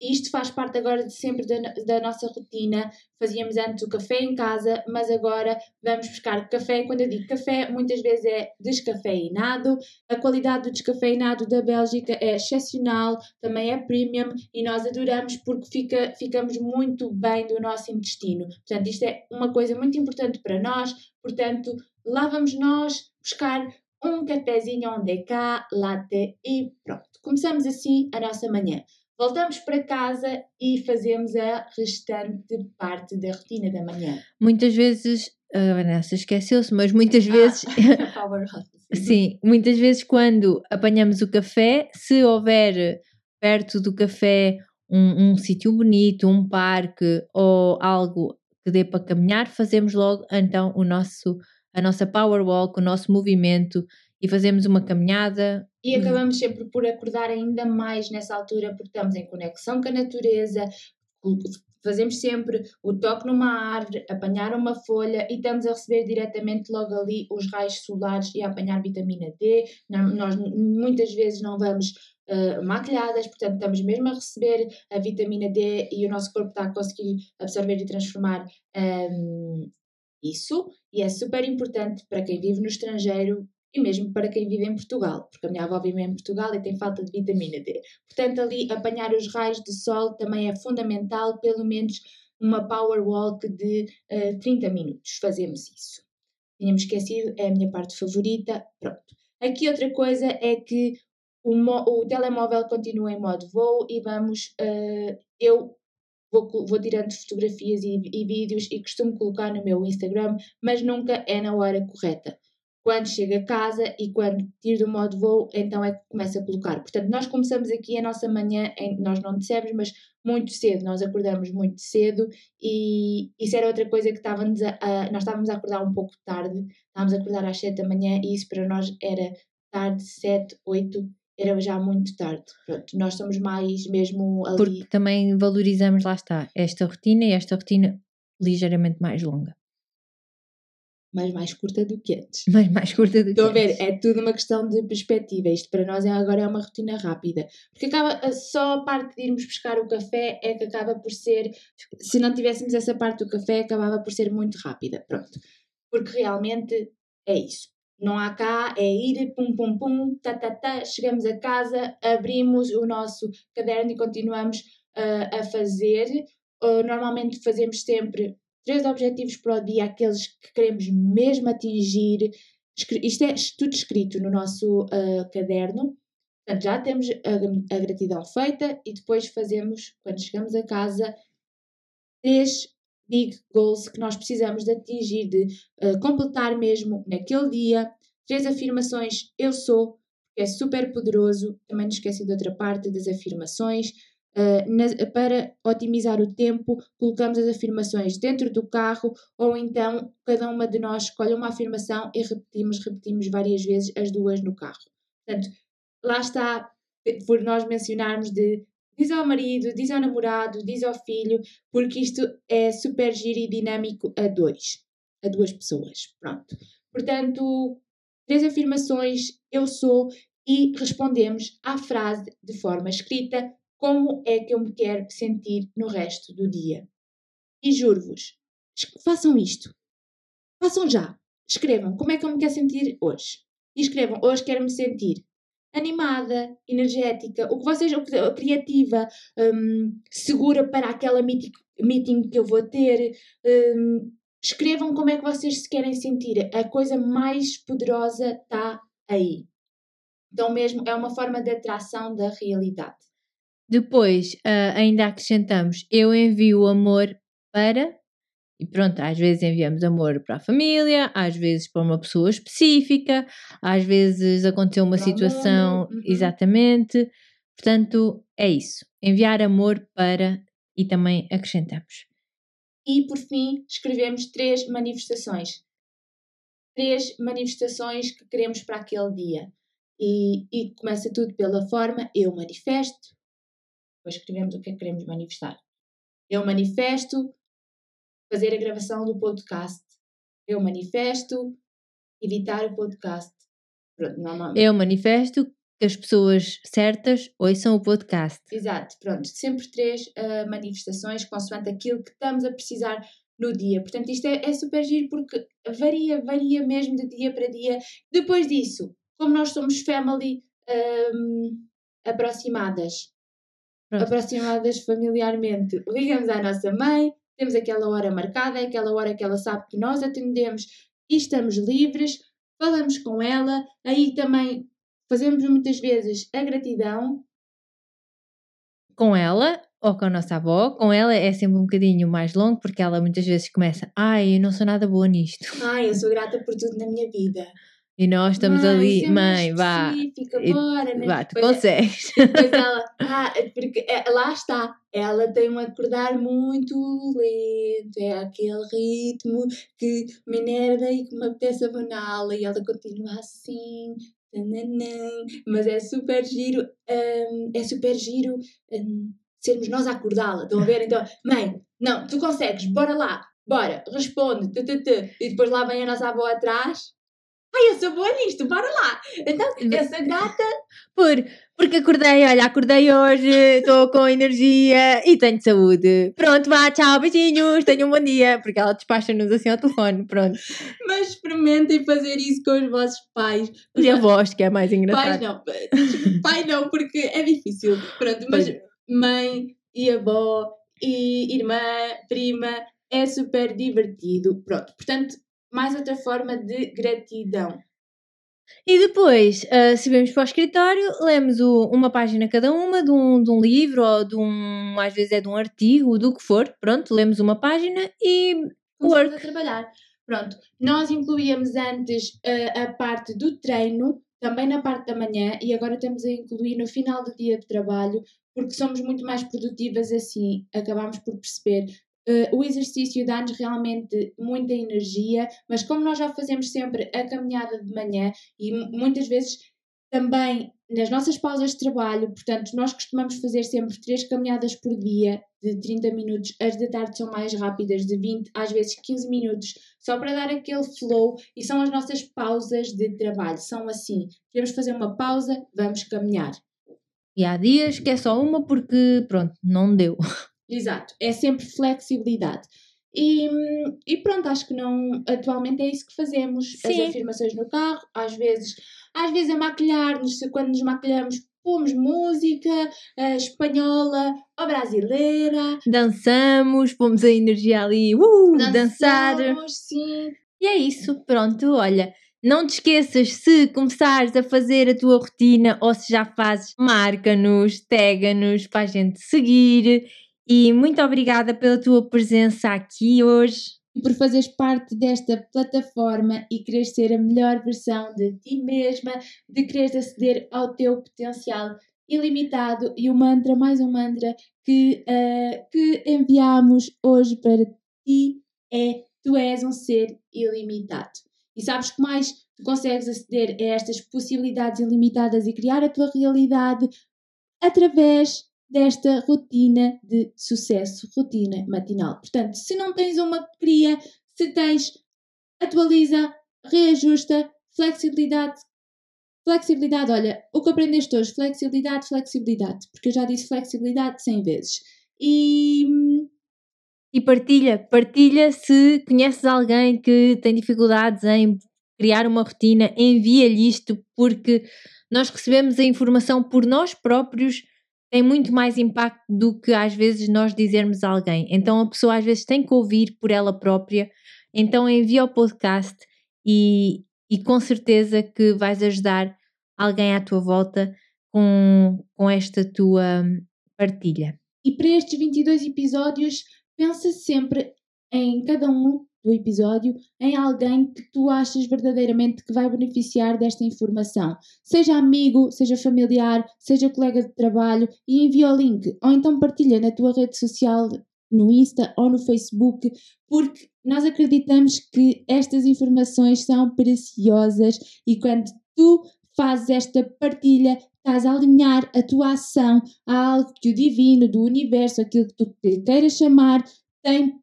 isto faz parte agora de sempre da, da, nossa rotina. Fazíamos antes o café em casa, mas agora vamos buscar café. Quando eu digo café, muitas vezes é descafeinado. A qualidade do descafeinado da Bélgica é excepcional, também é premium e nós adoramos porque fica, ficamos muito bem do nosso intestino. Portanto, isto é uma coisa muito importante para nós. Portanto, lá vamos nós buscar um cafezinho onde é cá, latte e pronto. Começamos assim a nossa manhã. Voltamos para casa e fazemos a restante parte da rotina da manhã. Muitas vezes, a Vanessa esqueceu-se, mas muitas ah, vezes. sim, muitas vezes quando apanhamos o café, se houver perto do café um, um sítio bonito, um parque ou algo que dê para caminhar, fazemos logo então o nosso, a nossa power walk, o nosso movimento e fazemos uma caminhada. E acabamos sempre por acordar ainda mais nessa altura, porque estamos em conexão com a natureza, fazemos sempre o toque numa árvore, apanhar uma folha e estamos a receber diretamente logo ali os raios solares e a apanhar vitamina D. Nós muitas vezes não vamos uh, maquilhadas, portanto estamos mesmo a receber a vitamina D e o nosso corpo está a conseguir absorver e transformar um, ehm, isso. E é super importante para quem vive no estrangeiro e mesmo para quem vive em Portugal, porque a minha avó vive em Portugal e tem falta de vitamina D. Portanto, ali apanhar os raios de sol também é fundamental, pelo menos uma power walk de uh, eh, 30 minutos. Fazemos isso. Tínhamos esquecido, é a minha parte favorita. Pronto. Aqui outra coisa é que o, o telemóvel continua em modo voo e vamos. Uh, eu vou, vou tirando fotografias e, e vídeos e costumo colocar no meu Instagram, mas nunca é na hora correta quando chega a casa e quando tira do modo voo, então é que começa a colocar. Portanto, nós começamos aqui a nossa manhã, em, nós não dissemos, mas muito cedo, nós acordamos muito cedo e isso era outra coisa que estávamos a, a, nós estávamos a acordar um pouco tarde, estávamos a acordar às 7 da manhã e isso para nós era tarde, 7, 8, era já muito tarde. Pronto, nós somos mais mesmo ali. Porque também valorizamos, lá está, esta rotina e esta rotina ligeiramente mais longa mas mais curta do que antes. Mas mais curta do Estou que antes. A ver, é tudo uma questão de perspectiva. Isto para nós é, agora é uma rotina rápida. Porque acaba, só a parte de irmos buscar o café é que acaba por ser, se não tivéssemos essa parte do café, acabava por ser muito rápida. Pronto. Porque realmente é isso. Não há cá, é ir, pum, pum, pum, tá, tá, tá, chegamos a casa, abrimos o nosso caderno e continuamos uh, a fazer. Uh, normalmente fazemos sempre três objetivos para o dia, aqueles que queremos mesmo atingir. Isto é tudo escrito no nosso uh, caderno. Portanto, já temos a, a, gratidão feita e depois fazemos, quando chegamos a casa, três big goals que nós precisamos de atingir, de uh, completar mesmo naquele dia. Três afirmações, eu sou, que é super poderoso. Também não esqueci de outra parte das afirmações. Uh, na, para otimizar o tempo, colocamos as afirmações dentro do carro ou então cada uma de nós escolhe uma afirmação e repetimos, repetimos várias vezes as duas no carro. Portanto, lá está, por nós mencionarmos de diz ao marido, diz ao namorado, diz ao filho, porque isto é super giro e dinâmico a dois, a duas pessoas. Pronto. Portanto, três afirmações, eu sou, e respondemos à frase de forma escrita, como é que eu me quero sentir no resto do dia. E juro-vos, façam isto. Façam já. Escrevam como é que eu me quero sentir hoje. E escrevam, hoje quero me sentir animada, energética, o que vocês, o que, criativa, um, segura para aquela meeting, meeting que eu vou ter. Um, escrevam como é que vocês se querem sentir. A coisa mais poderosa está aí. Então, mesmo, é uma forma de atração da realidade. Depois, uh, ainda acrescentamos: eu envio o amor para e pronto, às vezes enviamos amor para a família, às vezes para uma pessoa específica, às vezes aconteceu uma para situação. Uhum. Exatamente. Portanto, é isso. Enviar amor para e também acrescentamos. E por fim, escrevemos três manifestações. Três manifestações que queremos para aquele dia. E, e começa tudo pela forma eu manifesto. Depois escrevemos o que é que queremos manifestar. Eu manifesto fazer a gravação do podcast. Eu manifesto evitar o podcast. Pronto, não, Eu manifesto que as pessoas certas ouçam o podcast. Exato, pronto. Sempre três uh, manifestações consoante aquilo que estamos a precisar no dia. Portanto, isto é, é super giro porque varia, varia mesmo de dia para dia. Depois disso, como nós somos family um, aproximadas, Pronto. aproximadas familiarmente, ligamos à nossa mãe, temos aquela hora marcada, é aquela hora que ela sabe que nós atendemos e estamos livres, falamos com ela, aí também fazemos muitas vezes a gratidão. Com ela ou com a nossa avó, com ela é sempre um bocadinho mais longo, porque ela muitas vezes começa: Ai, eu não sou nada boa nisto. Ai, eu sou grata por tudo na minha vida. E nós estamos mãe, ali, é mãe, vá. Bora, né? Vá, tu depois consegues. É, depois ela, ah, porque é, lá está, ela tem um acordar muito lento, é aquele ritmo que me enerva e que me apetece abaná-la e ela continua assim. Mas é super giro, um, é super giro um, sermos nós a acordá-la. Estão a ver? Então, mãe, não, tu consegues, bora lá, bora, responde, tu, tu, tu. e depois lá vem a nossa avó atrás Ai, eu sou boa nisto, bora lá. Então, essa gata. Por, porque acordei, olha, acordei hoje, estou com energia e tenho saúde. Pronto, vá, tchau, beijinhos, tenham um bom dia. Porque ela despacha-nos assim ao telefone, pronto. Mas experimentem fazer isso com os vossos pais. E avós, que é mais engraçado. Pais não, pai não, porque é difícil. Pronto, mas mãe e avó e irmã, prima, é super divertido. Pronto, portanto, mais outra forma de gratidão. E depois, uh, se vamos para o escritório, lemos o, uma página cada uma de um, de um livro ou de um, às vezes é de um artigo, do que for. Pronto, lemos uma página e work. a trabalhar. Pronto, nós incluíamos antes uh, a parte do treino, também na parte da manhã, e agora estamos a incluir no final do dia de trabalho, porque somos muito mais produtivas assim, acabamos por perceber Uh, o exercício dá-nos realmente muita energia, mas como nós já fazemos sempre a caminhada de manhã e muitas vezes também nas nossas pausas de trabalho, portanto, nós costumamos fazer sempre três caminhadas por dia de 30 minutos, as da tarde são mais rápidas, de 20, às vezes 15 minutos, só para dar aquele flow, e são as nossas pausas de trabalho. São assim: queremos fazer uma pausa, vamos caminhar. E há dias que é só uma porque, pronto, não deu. Exato, é sempre flexibilidade. E, e pronto, acho que não. Atualmente é isso que fazemos. Sim. As afirmações no carro, às vezes, às vezes a maquilhar-nos, quando nos maquilhamos, pomos música uh, espanhola ou brasileira. Dançamos, pomos a energia ali, uh, Dançamos, dançar. sim. E é isso, pronto, olha. Não te esqueças, se começares a fazer a tua rotina ou se já fazes, marca-nos, tega-nos para a gente seguir e muito obrigada pela tua presença aqui hoje. E por fazeres parte desta plataforma e quereres ser a melhor versão de ti mesma, de quereres aceder ao teu potencial ilimitado e o mantra, mais um mantra que, uh, que enviamos hoje para ti é Tu és um ser ilimitado. E sabes que mais tu consegues aceder a estas possibilidades ilimitadas e criar a tua realidade através desta rotina de sucesso, rotina matinal. Portanto, se não tens uma cria, se tens, atualiza, reajusta, flexibilidade. Flexibilidade, olha, o que aprendeste hoje? Flexibilidade, flexibilidade. Porque eu já disse flexibilidade 100 vezes. E. E partilha, partilha se conheces alguém que tem dificuldades em criar uma rotina, envia-lhe isto, porque nós recebemos a informação por nós próprios tem muito mais impacto do que às vezes nós dizermos a alguém. Então a pessoa às vezes tem que ouvir por ela própria. Então envia o podcast e, e com certeza que vais ajudar alguém à tua volta com, com esta tua partilha. E para estes 22 episódios, pensa sempre em cada um do episódio em alguém que tu achas verdadeiramente que vai beneficiar desta informação. Seja amigo, seja familiar, seja colega de trabalho e envia o link ou então partilha na tua rede social no Insta ou no Facebook, porque nós acreditamos que estas informações são preciosas e quando tu fazes esta partilha, estás a alinhar a tua ação a algo que o divino, do universo, aquilo que tu queiras chamar, tem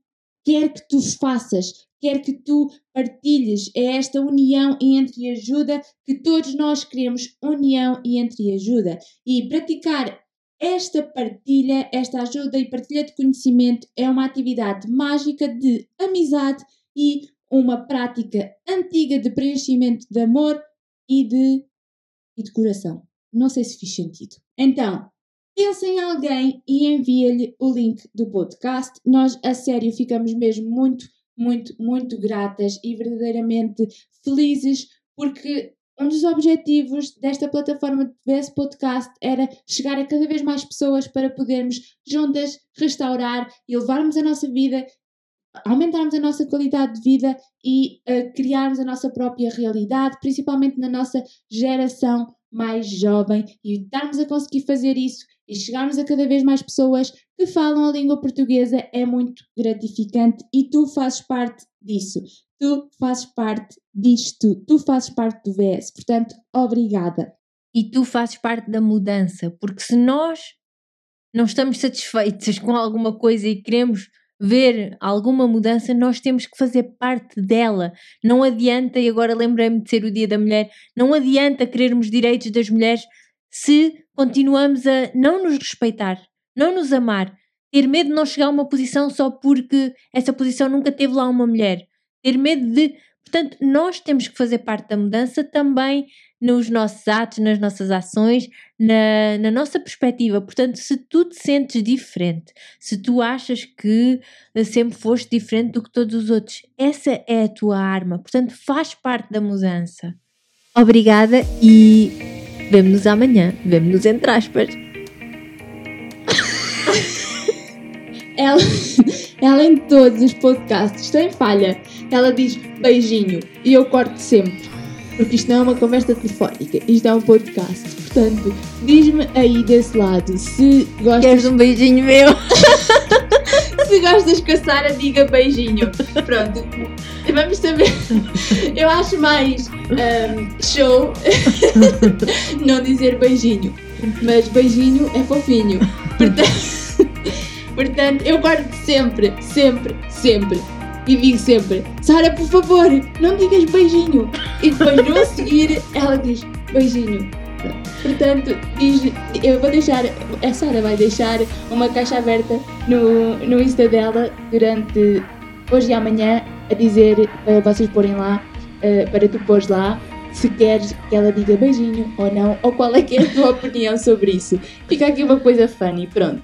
quer que tu faças, quer que tu partilhes. É esta união e entre ajuda que todos nós queremos, união e entre ajuda. E praticar esta partilha, esta ajuda e partilha de conhecimento é uma atividade mágica de amizade e uma prática antiga de preenchimento de amor e de, e de coração. Não sei se fiz sentido. Então, Pensa em alguém e envia-lhe o link do podcast. Nós, a sério, ficamos mesmo muito, muito, muito gratas e verdadeiramente felizes porque um dos objetivos desta plataforma de VS Podcast era chegar a cada vez mais pessoas para podermos juntas restaurar e levarmos a nossa vida, aumentarmos a nossa qualidade de vida e uh, criarmos a nossa própria realidade, principalmente na nossa geração mais jovem e estarmos a conseguir fazer isso e chegarmos a cada vez mais pessoas que falam a língua portuguesa é muito gratificante e tu fazes parte disso. Tu fazes parte disto, tu fazes parte do VS, portanto, obrigada. E tu fazes parte da mudança, porque se nós não estamos satisfeitos com alguma coisa e queremos ver alguma mudança, nós temos que fazer parte dela. Não adianta, e agora lembrei-me de ser o Dia da Mulher, não adianta querermos direitos das mulheres se continuamos a não nos respeitar, não nos amar, ter medo de não chegar a uma posição só porque essa posição nunca teve lá uma mulher, ter medo de. Portanto, nós temos que fazer parte da mudança também nos nossos atos, nas nossas ações, na, na nossa perspectiva. Portanto, se tu te sentes diferente, se tu achas que sempre foste diferente do que todos os outros, essa é a tua arma. Portanto, faz parte da mudança. Obrigada e vemo-nos amanhã. Vemo-nos entre aspas. ela, ela em todos os podcasts tem falha. Ela diz beijinho e eu corto sempre porque isto não é uma conversa telefónica, isto é um podcast. Portanto, diz-me aí desse lado se gostas. Queres um beijinho meu? se gostas com a Sara, diga beijinho. Pronto, vamos saber. Eu acho mais um, show não dizer beijinho, mas beijinho é fofinho. Portanto, portanto eu guardo sempre, sempre, sempre e digo sempre: Sara, por favor, não digas beijinho. E depois no seguir ela diz beijinho. Portanto, diz, eu vou deixar, a Sara vai deixar uma caixa aberta no, no Insta dela durante hoje e amanhã a dizer para vocês porem lá, uh, para tu pôres lá se queres que ela diga beijinho ou não, ou qual é que é a tua opinião sobre isso. Fica aqui uma coisa funny, pronto.